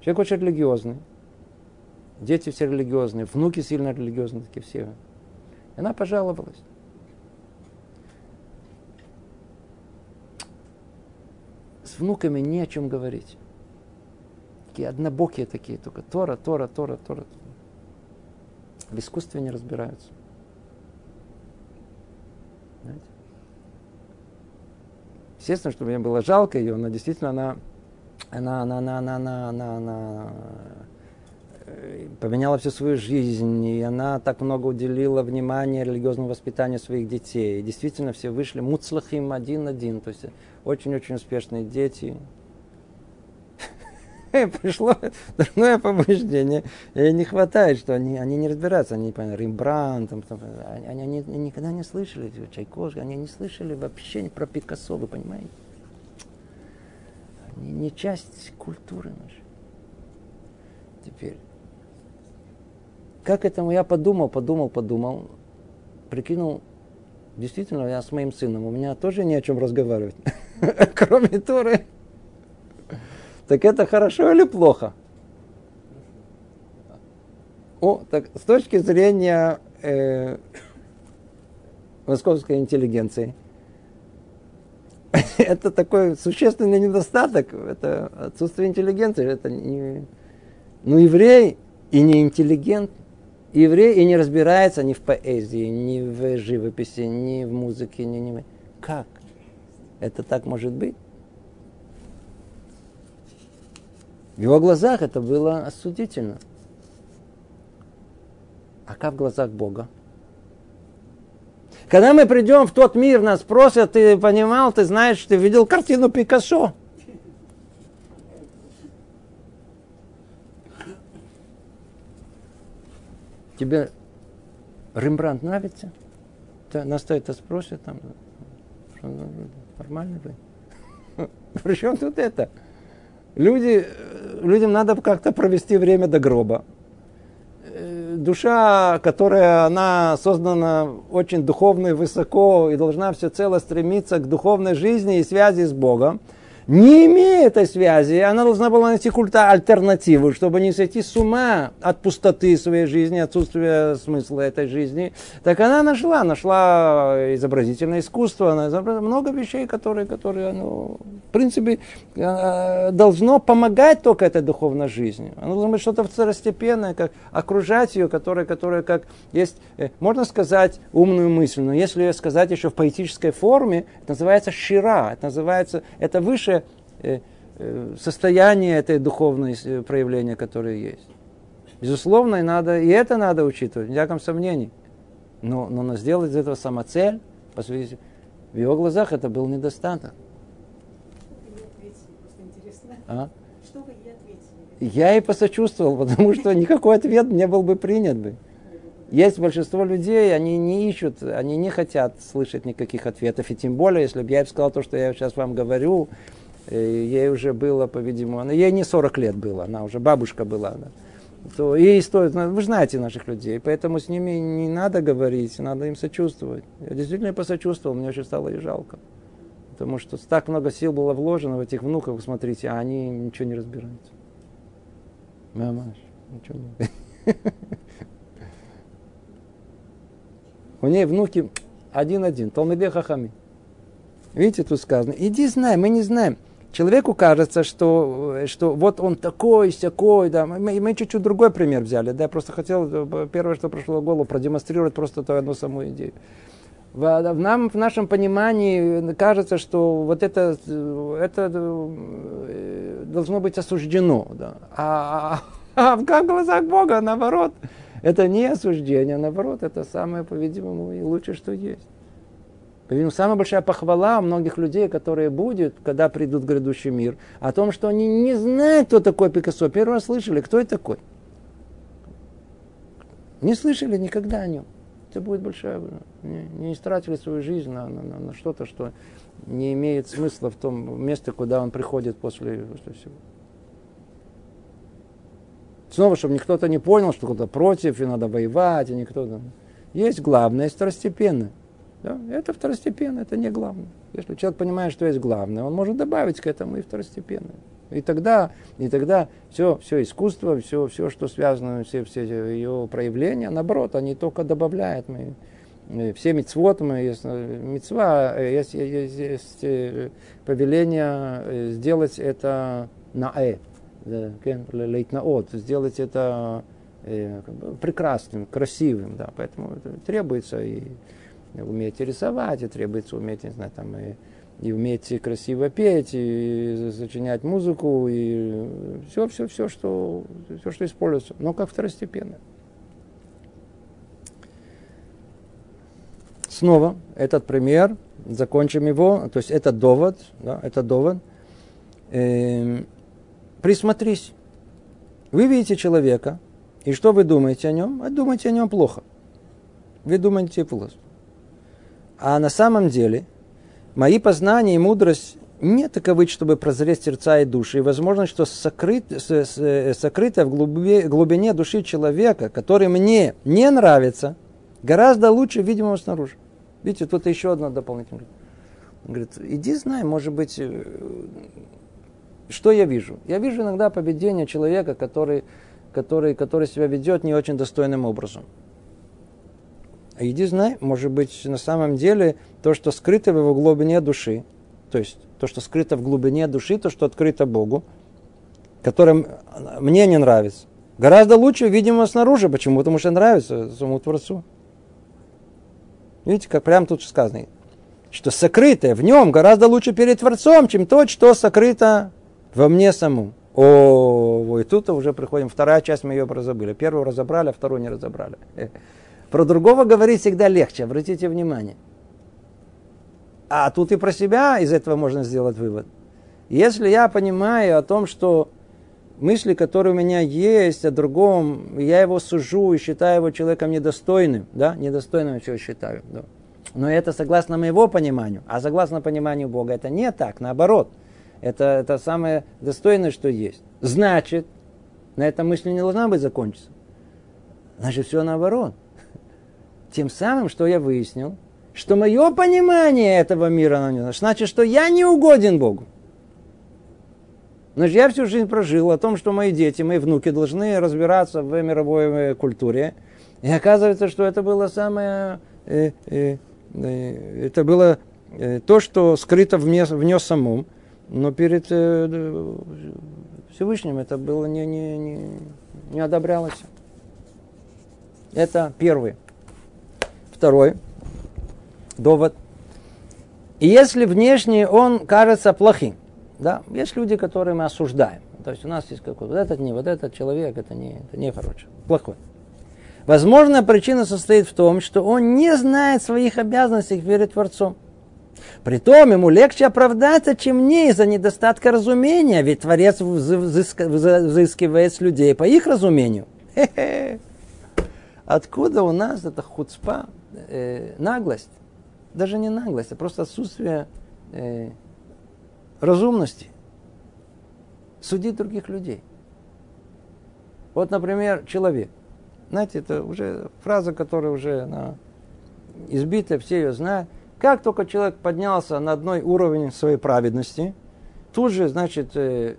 Человек очень религиозный. Дети все религиозные, внуки сильно религиозные, такие все. И она пожаловалась. С внуками не о чем говорить такие, однобокие такие, только Тора, Тора, Тора, Тора. В искусстве не разбираются. Знаете? Естественно, что мне было жалко ее, но действительно она, она, она, она, она, она, она, она поменяла всю свою жизнь, и она так много уделила внимания религиозному воспитанию своих детей. И действительно, все вышли муцлахим один-один, то есть очень-очень успешные дети, пришло дурное побуждение. И не хватает, что они, они не разбираются, они, Рембрандт, там, там, они, они, они никогда не слышали Чайковского, они не слышали вообще про Пикассо, вы понимаете? Они не часть культуры нашей. Теперь, как этому я подумал, подумал, подумал, прикинул, действительно, я с моим сыном, у меня тоже не о чем разговаривать, кроме Торы. Так это хорошо или плохо? О, так с точки зрения э, московской интеллигенции, это такой существенный недостаток, это отсутствие интеллигенции, это не, ну еврей и не интеллигент, еврей и не разбирается ни в поэзии, ни в живописи, ни в музыке, ни, ни как это так может быть? В его глазах это было осудительно. А как в глазах Бога? Когда мы придем в тот мир, нас спросят, ты понимал, ты знаешь, ты видел картину Пикассо? Тебе Рембрандт нравится? Нас то это спросят, там, нормально вы? Причем тут это? Люди, людям надо как-то провести время до гроба. Э, душа, которая она создана очень духовно и высоко и должна все стремиться к духовной жизни и связи с Богом, Не имея этой связи, она должна была найти культа альтернативу, чтобы не сойти с ума от пустоты своей жизни, отсутствия смысла этой жизни. Так она нашла, нашла изобразительное искусство, она изобразила много вещей, которые, которые ну, в принципе, э, должно помогать только этой духовной жизни. Оно должно быть что-то второстепенное, как окружать ее, которое, которое как есть, э, можно сказать умную мысль, но если ее сказать еще в поэтической форме, это называется шира, это называется, это выше э, состояние этой духовной проявления, которое есть. Безусловно, и, надо, и это надо учитывать, никаком сомнении. Но, но сделать из этого самоцель, в его глазах это был недостаток. А? Что вы ей ответили? Я и посочувствовал, потому что никакой ответ не был бы принят бы. Есть большинство людей, они не ищут, они не хотят слышать никаких ответов. И тем более, если бы я сказал то, что я сейчас вам говорю, э, ей уже было, по-видимому, ей не 40 лет было, она уже бабушка была. Да, то ей стоит, ну, вы знаете наших людей, поэтому с ними не надо говорить, надо им сочувствовать. Я действительно посочувствовал, мне очень стало и жалко. Потому что так много сил было вложено в этих внуков, смотрите, а они ничего не разбираются. Мамаш, ничего не У нее внуки один-один, Талмиде Хахами. Видите, тут сказано, иди знай, мы не знаем. Человеку кажется, что, что вот он такой, сякой, да. Мы, мы чуть-чуть другой пример взяли, да, я просто хотел, первое, что пришло в голову, продемонстрировать просто ту одну самую идею. В, в, нам, в нашем понимании кажется, что вот это, это э, должно быть осуждено. Да. А, а, а в глазах Бога, наоборот, это не осуждение, наоборот, это самое, по-видимому, и лучшее, что есть. По-видимому, самая большая похвала у многих людей, которые будет, когда придут в грядущий мир, о том, что они не знают, кто такой Пикассо. Первый раз слышали, кто это такой. Не слышали никогда о нем это будет большая... Не, не истратили свою жизнь на, на, на, на что-то, что не имеет смысла в том месте, куда он приходит после, после всего. Снова, чтобы никто-то не понял, что кто-то против, и надо воевать, и никто-то... Есть главное, есть второстепенное. Да? Это второстепенно, это не главное. Если человек понимает, что есть главное, он может добавить к этому и второстепенное. И тогда, и тогда все, все искусство, все, все, что связано, все, все ее проявления, наоборот, они только добавляют. Мы, все мецвод, мы, есть мецва, есть, есть, есть э, повеление э, сделать это на э, лейтнаот, сделать это э, прекрасным, красивым, да, поэтому это требуется и уметь рисовать, и требуется уметь, не знаю, там, и и уметь красиво петь, и сочинять музыку, и все, все, все, что, все, что используется, но как второстепенно. Снова этот пример, закончим его, то есть это довод, да, это довод. Э, присмотрись. Вы видите человека, и что вы думаете о нем? А думаете о нем плохо. Вы думаете плохо. А на самом деле – Мои познания и мудрость не таковы, чтобы прозреть сердца и души. И возможно, что сокрыт, сокрыто в глубине, глубине души человека, который мне не нравится, гораздо лучше видимого снаружи. Видите, тут еще одна дополнительная. Он говорит, иди знай, может быть, э, что я вижу? Я вижу иногда поведение человека, который, который, который себя ведет не очень достойным образом. А иди знай, может быть, на самом деле то, что скрыто в его глубине души, то есть то, что скрыто в глубине души, то, что открыто Богу, которым мне не нравится, гораздо лучше, видимо, снаружи. Почему? Потому что нравится самому Творцу. Видите, как прямо тут сказано, что сокрытое в нем гораздо лучше перед Творцом, чем то, что сокрыто во мне самому. О, и тут уже приходим, вторая часть мы ее разобрали. Первую разобрали, а вторую не разобрали. Про другого говорить всегда легче, обратите внимание. А тут и про себя из этого можно сделать вывод. Если я понимаю о том, что мысли, которые у меня есть о другом, я его сужу и считаю его человеком недостойным, да, недостойным я чего считаю, да. Но это согласно моего пониманию, а согласно пониманию Бога это не так, наоборот. Это, это самое достойное, что есть. Значит, на этом мысль не должна быть закончиться. Значит, все наоборот. Тем самым, что я выяснил, что мое понимание этого мира, значит, что я не угоден Богу. Значит, я всю жизнь прожил о том, что мои дети, мои внуки должны разбираться в мировой э, культуре. И оказывается, что это было самое... Э, э, э, это было э, то, что скрыто в мне, в нем самом. Но перед Всевышним это было не, не, не, не одобрялось. Это первый. Второй довод. И если внешне он кажется плохим, да, есть люди, которые мы осуждаем. То есть у нас есть какой-то, вот этот не, вот этот человек, это не, это не хороший, плохой. Возможно, причина состоит в том, что он не знает своих обязанностей перед Творцом. Притом ему легче оправдаться, чем мне из-за недостатка разумения, ведь Творец взыскивает с людей по их разумению. Хе-хе. Откуда у нас эта хуцпа, э, наглость? Даже не наглость, а просто отсутствие э, разумности. Судить других людей. Вот, например, человек. Знаете, это уже фраза, которая уже она избита, все ее знают. Как только человек поднялся на одной уровень своей праведности, тут же, значит, э,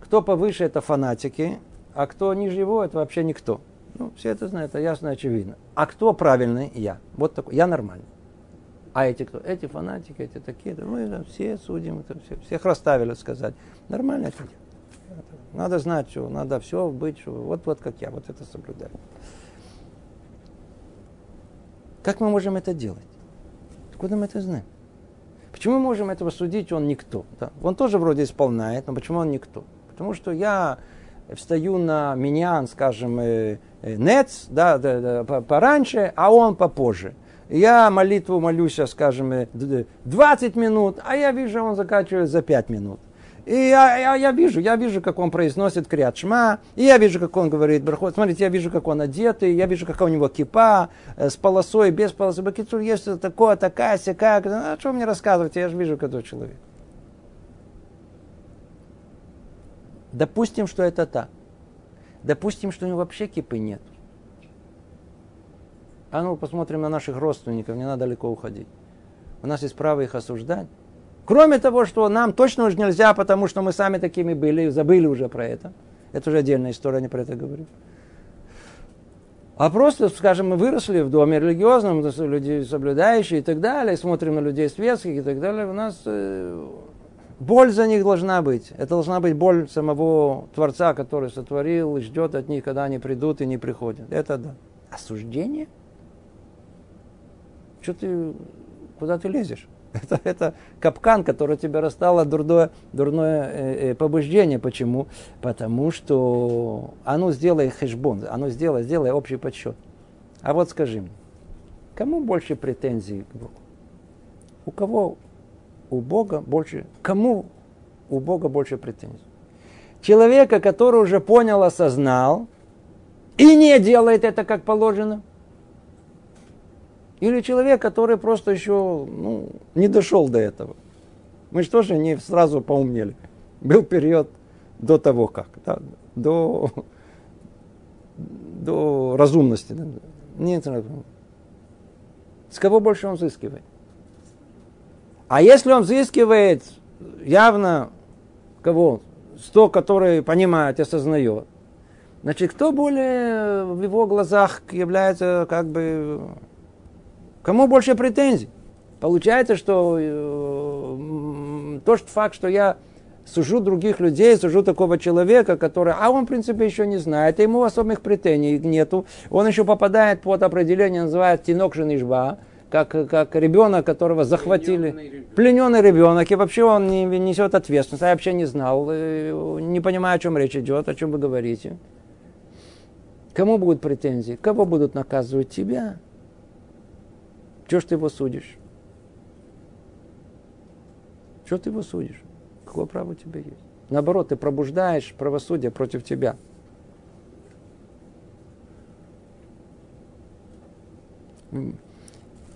кто повыше, это фанатики, а кто ниже его, это вообще никто. Ну, все это знают, это ясно, очевидно. А кто правильный? Я. Вот такой. Я нормальный. А эти кто? Эти фанатики, эти такие. Мы это все судим, это все, всех расставили сказать. Нормально это Надо знать, что надо все быть, что вот, вот как я, вот это соблюдаю. Как мы можем это делать? Откуда мы это знаем? Почему мы можем этого судить, он никто? Да? Он тоже вроде исполняет, но почему он никто? Потому что я встаю на меня, скажем, э, нец, да, да, да, пораньше, а он попозже. Я молитву молюсь, скажем, 20 э, минут, а я вижу, он заканчивает за 5 минут. И я, я, я вижу, я вижу, как он произносит криат шма, и я вижу, как он говорит брахот. Смотрите, я вижу, как он одетый, я вижу, какая у него кипа, э, с полосой, без полосы. Бакицур есть такое, такая, сякая. А что мне рассказывать, я же вижу, какой человек. Допустим, что это так. Допустим, что у него вообще кипы нет. А ну, посмотрим на наших родственников, не надо далеко уходить. У нас есть право их осуждать. Кроме того, что нам точно уже нельзя, потому что мы сами такими были, забыли уже про это. Это уже отдельная история, не про это говорю. А просто, скажем, мы выросли в доме религиозном, люди соблюдающие и так далее, смотрим на людей светских и так далее, у нас э, боль за них должна быть. Это должна быть боль самого Творца, который сотворил и ждет от них, когда они придут и не приходят. Это да. Осуждение – что ты, куда ты лезешь? Это, это капкан, который тебе расстало дурное, дурное э, э, побуждение. Почему? Потому что а ну сделай хэшбон, а ну сделай, сделай общий подсчет. А вот скажи мне, кому больше претензий к Богу? У кого у Бога больше, кому у Бога больше претензий? Человека, который уже понял, осознал и не делает это как положено – или человек, который просто еще ну, не дошел до этого. Мы же тоже не сразу поумнели. Был период до того как, да, до, до разумности. Да. Нет, с кого больше он взыскивает? А если он взыскивает явно кого? С то, который понимает, осознает. Значит, кто более в его глазах является как бы Кому больше претензий? Получается, что э, тот факт, что я сужу других людей, сужу такого человека, который, а он, в принципе, еще не знает, ему особых претензий нету, он еще попадает под определение, называют тинок женишба, как, как ребенок, которого захватили. Плененный ребенок. Плененный ребенок, и вообще он не несет ответственность, я вообще не знал, э, не понимаю, о чем речь идет, о чем вы говорите. Кому будут претензии? Кого будут наказывать? Тебя. Чего ж ты его судишь? Чего ты его судишь? Какое право у тебя есть? Наоборот, ты пробуждаешь правосудие против тебя.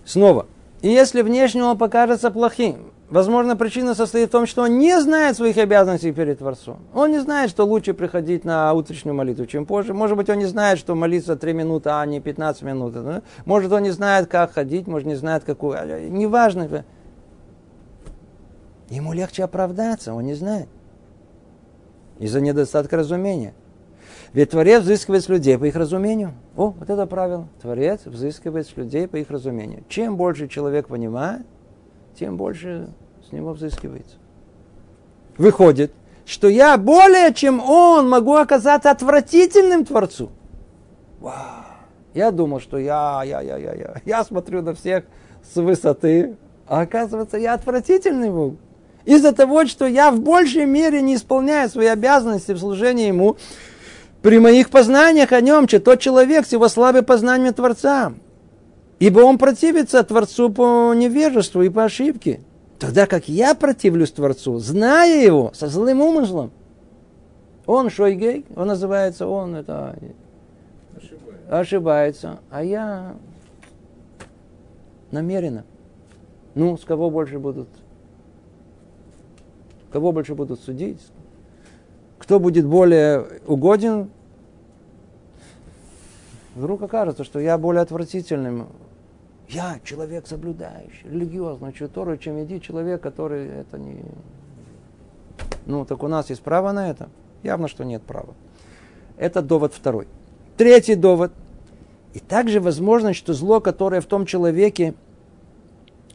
Снова. И если внешне он покажется плохим, Возможно, причина состоит в том, что он не знает своих обязанностей перед Творцом. Он не знает, что лучше приходить на утреннюю молитву, чем позже. Может быть, он не знает, что молиться 3 минуты, а не 15 минут. Может, он не знает, как ходить, может, не знает, какую. А, Неважно. Ему легче оправдаться, он не знает. Из-за недостатка разумения. Ведь Творец взыскивает с людей по их разумению. О, вот это правило. Творец взыскивает с людей по их разумению. Чем больше человек понимает, тем больше с него взыскивается. Выходит, что я более чем он могу оказаться отвратительным Творцу. Я думал, что я, я, я, я, я. Я смотрю на всех с высоты, а оказывается, я отвратительный был. Из-за того, что я в большей мере не исполняю свои обязанности в служении Ему, при моих познаниях о Нем, че тот человек с его слабым познанием Творца. Ибо он противится Творцу по невежеству и по ошибке. Тогда как я противлюсь Творцу, зная его, со злым умыслом. Он шойгей, он называется, он это ошибается, ошибается а я намеренно. Ну, с кого больше будут? Кого больше будут судить? Кто будет более угоден? Вдруг окажется, что я более отвратительным я человек соблюдающий, религиозный, Тору, чем иди человек, который это не... Ну, так у нас есть право на это? Явно, что нет права. Это довод второй. Третий довод. И также возможно, что зло, которое в том человеке,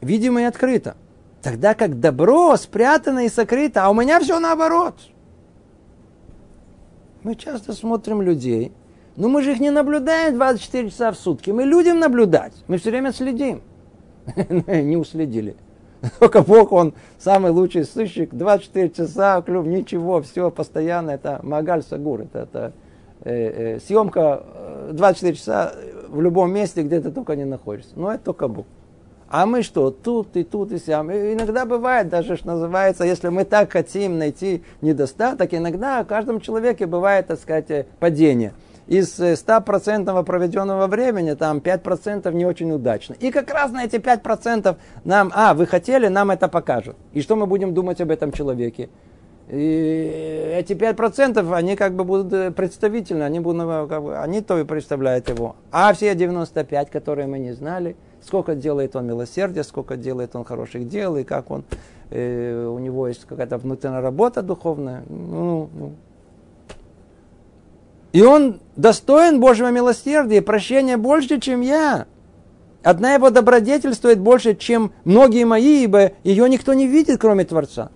видимо и открыто. Тогда как добро спрятано и сокрыто, а у меня все наоборот. Мы часто смотрим людей, но мы же их не наблюдаем 24 часа в сутки. Мы людям наблюдать. Мы все время следим. Не уследили. Только Бог, Он самый лучший сыщик. 24 часа, клюв, ничего, все постоянно. Это Магаль Сагур. Это, это э, э, съемка 24 э, часа в любом месте, где ты только не находишься. Но это только Бог. А мы что, тут и тут и сям. И иногда бывает даже, что называется, если мы так хотим найти недостаток, иногда в каждом человеке бывает, так сказать, э, падение из 100% э, проведенного времени, там 5% не очень удачно. И как раз на эти 5% нам, а, вы хотели, нам это покажут. И что мы будем думать об этом человеке? И эти 5% они как бы будут э, представительны, они, будут, как бы, они то и представляют его. А все 95, которые мы не знали, сколько делает он милосердия, сколько делает он хороших дел, и как он, э, у него есть какая-то внутренняя работа духовная. Ну, ну, и он достоин Божьего милосердия и прощения больше, чем я. Одна его добродетель стоит больше, чем многие мои, ибо ее никто не видит, кроме Творца.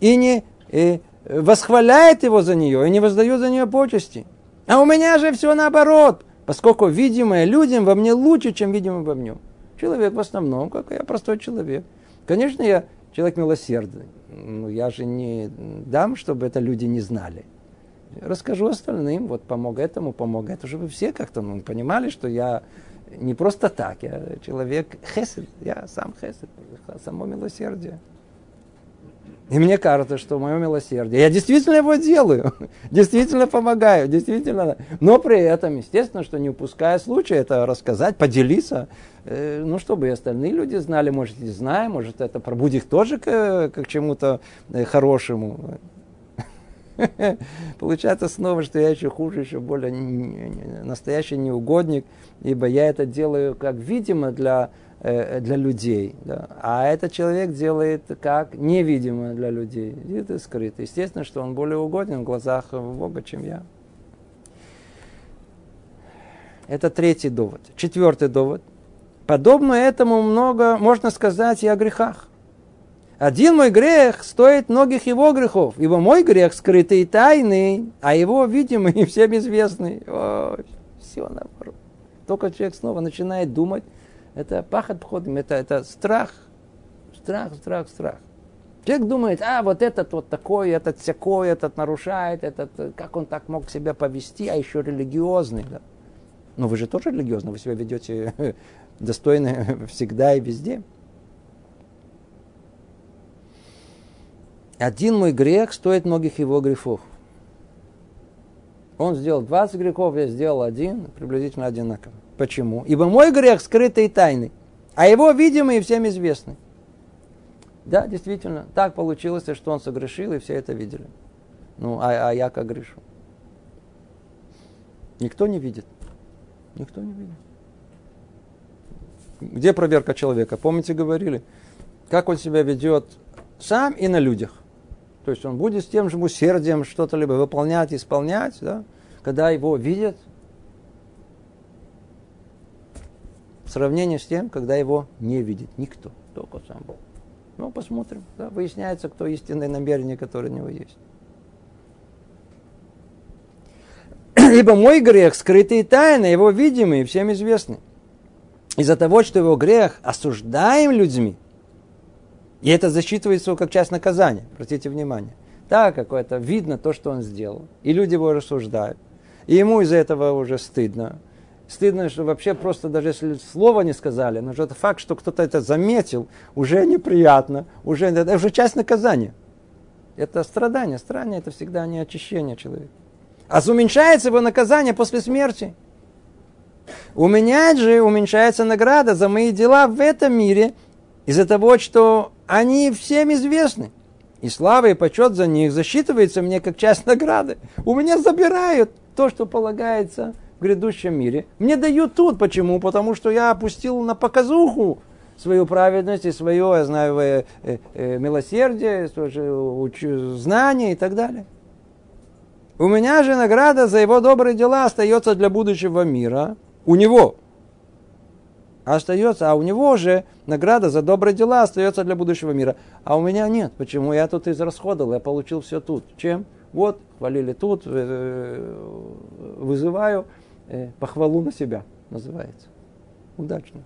И не и восхваляет его за нее, и не воздает за нее почести. А у меня же все наоборот, поскольку видимое людям во мне лучше, чем видимое во мне. Человек в основном, как я простой человек. Конечно, я человек милосердный. Но я же не дам, чтобы это люди не знали расскажу остальным, вот помог этому, помог этому, чтобы все как-то ну, понимали, что я не просто так, я человек хесед, я сам хесед, само милосердие. И мне кажется, что мое милосердие, я действительно его делаю, действительно помогаю, действительно, но при этом, естественно, что не упуская случая это рассказать, поделиться, э, ну, чтобы и остальные люди знали, может, не знаем, может, это пробудит их тоже к, к чему-то э, хорошему. Получается снова, что я еще хуже, еще более настоящий неугодник, ибо я это делаю как видимо для, для людей. Да? А этот человек делает как невидимо для людей. Это скрыто. Естественно, что он более угоден в глазах Бога, чем я. Это третий довод. Четвертый довод. Подобно этому много можно сказать и о грехах. Один мой грех стоит многих его грехов, ибо мой грех скрытый и тайный, а его видимый и всем известный. О, все наоборот. Только человек снова начинает думать, это пахот входим, это, это страх, страх, страх, страх. Человек думает, а вот этот вот такой, этот всякой, этот нарушает, этот, как он так мог себя повести, а еще религиозный. Да? Но вы же тоже религиозны, вы себя ведете достойно всегда и везде. Один мой грех стоит многих его грехов. Он сделал 20 грехов, я сделал один, приблизительно одинаково. Почему? Ибо мой грех скрытый и тайный, а его видимый и всем известный. Да, действительно, так получилось, что он согрешил, и все это видели. Ну, а, а я как грешу? Никто не видит. Никто не видит. Где проверка человека? Помните, говорили, как он себя ведет сам и на людях. То есть он будет с тем же усердием что-то либо выполнять, исполнять, да? когда его видят, в сравнении с тем, когда его не видит никто, только сам Бог. Ну, посмотрим. Да, выясняется, кто истинное намерение, которое у него есть. Ибо мой грех, скрытый и тайный, его видимый, всем известный. Из-за того, что его грех осуждаем людьми, и это засчитывается как часть наказания, обратите внимание. Так, какое-то видно то, что он сделал, и люди его рассуждают. И ему из-за этого уже стыдно. Стыдно, что вообще просто даже если слова не сказали, но это факт, что кто-то это заметил, уже неприятно, уже, это уже часть наказания. Это страдание. Страдание это всегда не очищение человека. А уменьшается его наказание после смерти. У меня же уменьшается награда за мои дела в этом мире из-за того, что они всем известны. И слава и почет за них засчитывается мне как часть награды. У меня забирают то, что полагается в грядущем мире. Мне дают тут. Почему? Потому что я опустил на показуху свою праведность и свое, я знаю, э, э, э милосердие, знание и так далее. У меня же награда за его добрые дела остается для будущего мира. У него остается, а у него же награда за добрые дела остается для будущего мира. А у меня нет. Почему? Я тут израсходовал, я получил все тут. Чем? Вот, хвалили тут, э, вызываю э, похвалу на себя, называется. Удачно.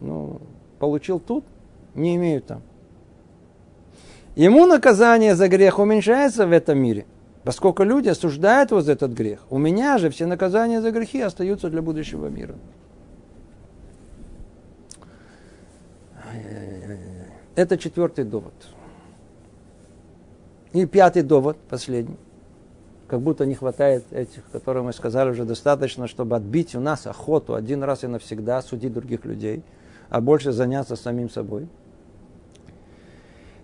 Ну, получил тут, не имею там. Ему наказание за грех уменьшается в этом мире, поскольку люди осуждают его за этот грех. У меня же все наказания за грехи остаются для будущего мира. Это четвертый довод. И пятый довод, последний. Как будто не хватает этих, которые мы сказали уже достаточно, чтобы отбить у нас охоту один раз и навсегда судить других людей, а больше заняться самим собой.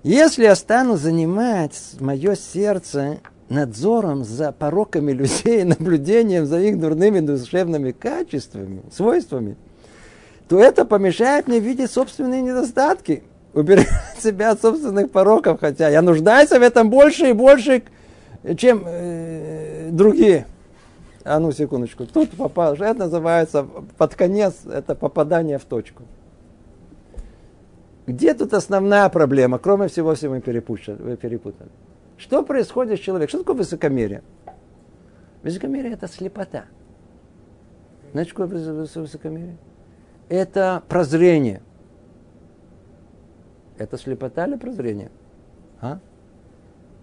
Если я стану занимать мое сердце надзором за пороками людей, наблюдением за их дурными душевными качествами, свойствами, то это помешает мне видеть собственные недостатки – уберет себя от собственных пороков, хотя я нуждаюсь в этом больше и больше, чем э, другие. А ну, секундочку. Тут попал. Это называется под конец, это попадание в точку. Где тут основная проблема? Кроме всего, все мы перепутали. Что происходит с человеком? Что такое высокомерие? Высокомерие – это слепота. Знаете, что такое высокомерие? Это прозрение. Это слепота или прозрение? А?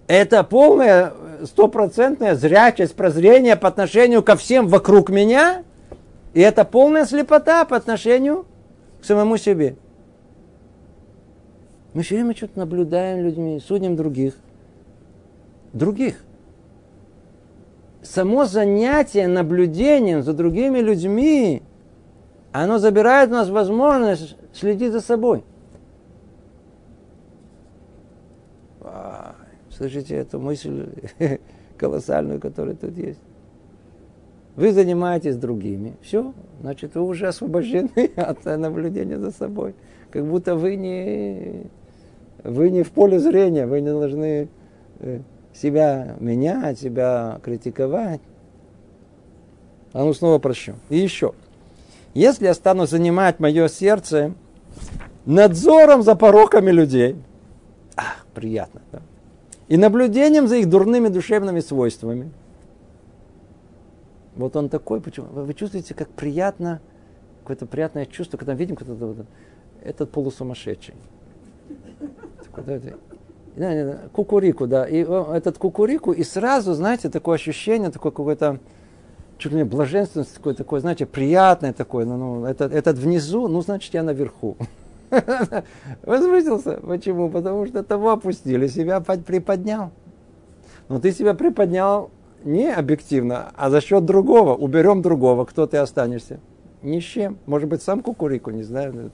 Это полная, стопроцентная зрячесть, прозрение по отношению ко всем вокруг меня. И это полная слепота по отношению к самому себе. Мы все время что-то наблюдаем людьми, судим других. Других. Само занятие наблюдением за другими людьми, оно забирает у нас возможность следить за собой. Слышите эту мысль колоссальную, которая тут есть? Вы занимаетесь другими. Все, значит, вы уже освобождены от наблюдения за собой. Как будто вы не, вы не в поле зрения, вы не должны э, себя менять, себя критиковать. А ну снова прощу. И еще. Если я стану занимать мое сердце надзором за пороками людей, ах, приятно, да? И наблюдением за их дурными душевными свойствами. Вот он такой, почему? Вы чувствуете, как приятно, какое-то приятное чувство, когда видим кто-то, вот, этот полусумасшедший. Кукурику, да. И этот кукурику, и сразу, знаете, такое ощущение, такое какое-то чуть ли не блаженственность, такое, такое, знаете, приятное такое, ну, ну этот, этот внизу, ну, значит, я наверху. Возвысился. Почему? Потому что того опустили, себя приподнял. Но ты себя приподнял не объективно, а за счет другого. Уберем другого, кто ты останешься? Ни с чем. Может быть, сам кукурику, не знаю.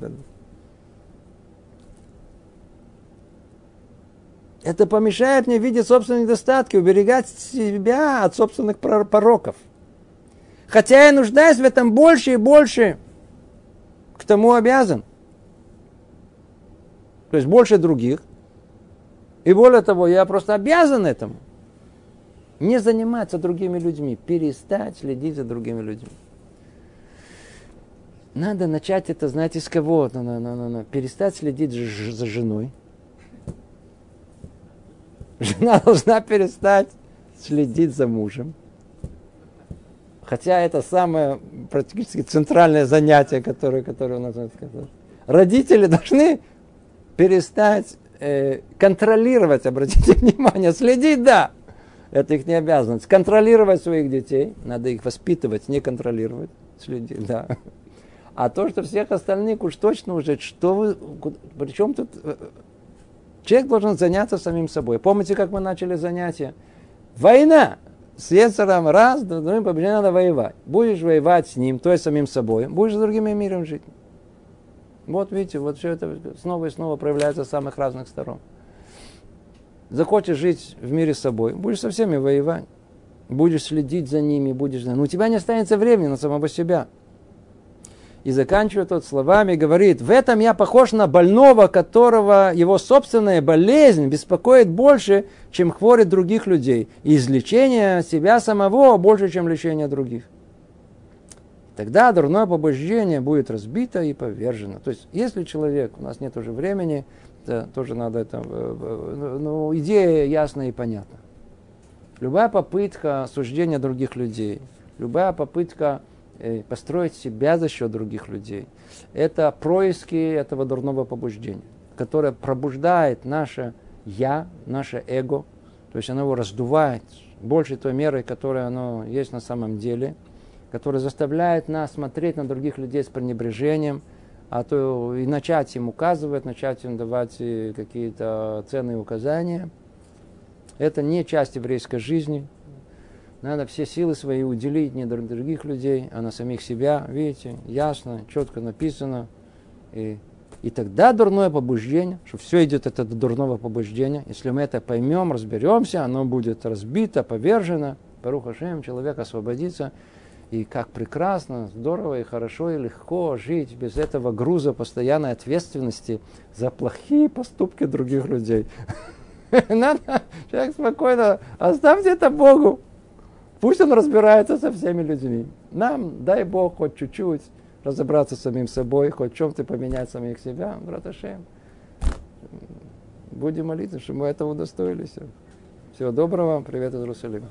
Это помешает мне видеть собственные недостатки, уберегать себя от собственных пороков. Хотя я нуждаюсь в этом больше и больше, к тому обязан то есть больше других. И более того, я просто обязан этому. Не заниматься другими людьми, перестать следить за другими людьми. Надо начать это, знаете, с кого? На, на, на, на. Перестать следить за женой. Жена должна перестать следить за мужем. Хотя это самое практически центральное занятие, которое, которое у нас Родители должны перестать э, контролировать, обратите внимание, следить, да, это их не обязанность. Контролировать своих детей, надо их воспитывать, не контролировать, следить, да. А то, что всех остальных уж точно уже, что вы, причем тут э, человек должен заняться самим собой. Помните, как мы начали занятие? Война с Ецером раз, другим побеждение надо воевать. Будешь воевать с ним, то есть самим собой, будешь с другими миром жить. Вот видите, вот все это снова и снова проявляется с самых разных сторон. Захочешь жить в мире с собой, будешь со всеми воевать. Будешь следить за ними, будешь... Но у тебя не останется времени на самого себя. И заканчивает тот словами, говорит, в этом я похож на больного, которого его собственная болезнь беспокоит больше, чем хворит других людей. И излечение себя самого больше, чем лечение других. Тогда дурное побуждение будет разбито и повержено. То есть, если человек, у нас нет уже времени, это тоже надо это, э, э, ну, идея ясна и понятна. Любая попытка осуждения других людей, любая попытка э, построить себя за счет других людей, это происки этого дурного побуждения, которое пробуждает наше «я», наше эго, то есть оно его раздувает больше той меры, которая оно есть на самом деле – который заставляет нас смотреть на других людей с пренебрежением, а то и начать им указывать, начать им давать э, какие-то ценные указания. Это не часть еврейской жизни. Надо все силы свои уделить не других людей, а на самих себя. Видите, ясно, четко написано. И, и тогда дурное побуждение, что все идет от этого дурного побуждения, если мы это поймем, разберемся, оно будет разбито, повержено. Паруха Шем, человек освободится и как прекрасно, здорово и хорошо и легко жить без этого груза постоянной ответственности за плохие поступки других людей. Надо, человек спокойно, оставьте это Богу. Пусть он разбирается со всеми людьми. Нам, дай Бог, хоть чуть-чуть разобраться с самим собой, хоть в чем-то поменять самих себя. Браташем. Будем молиться, чтобы мы этого удостоились. Всего доброго. Привет из Иерусалима.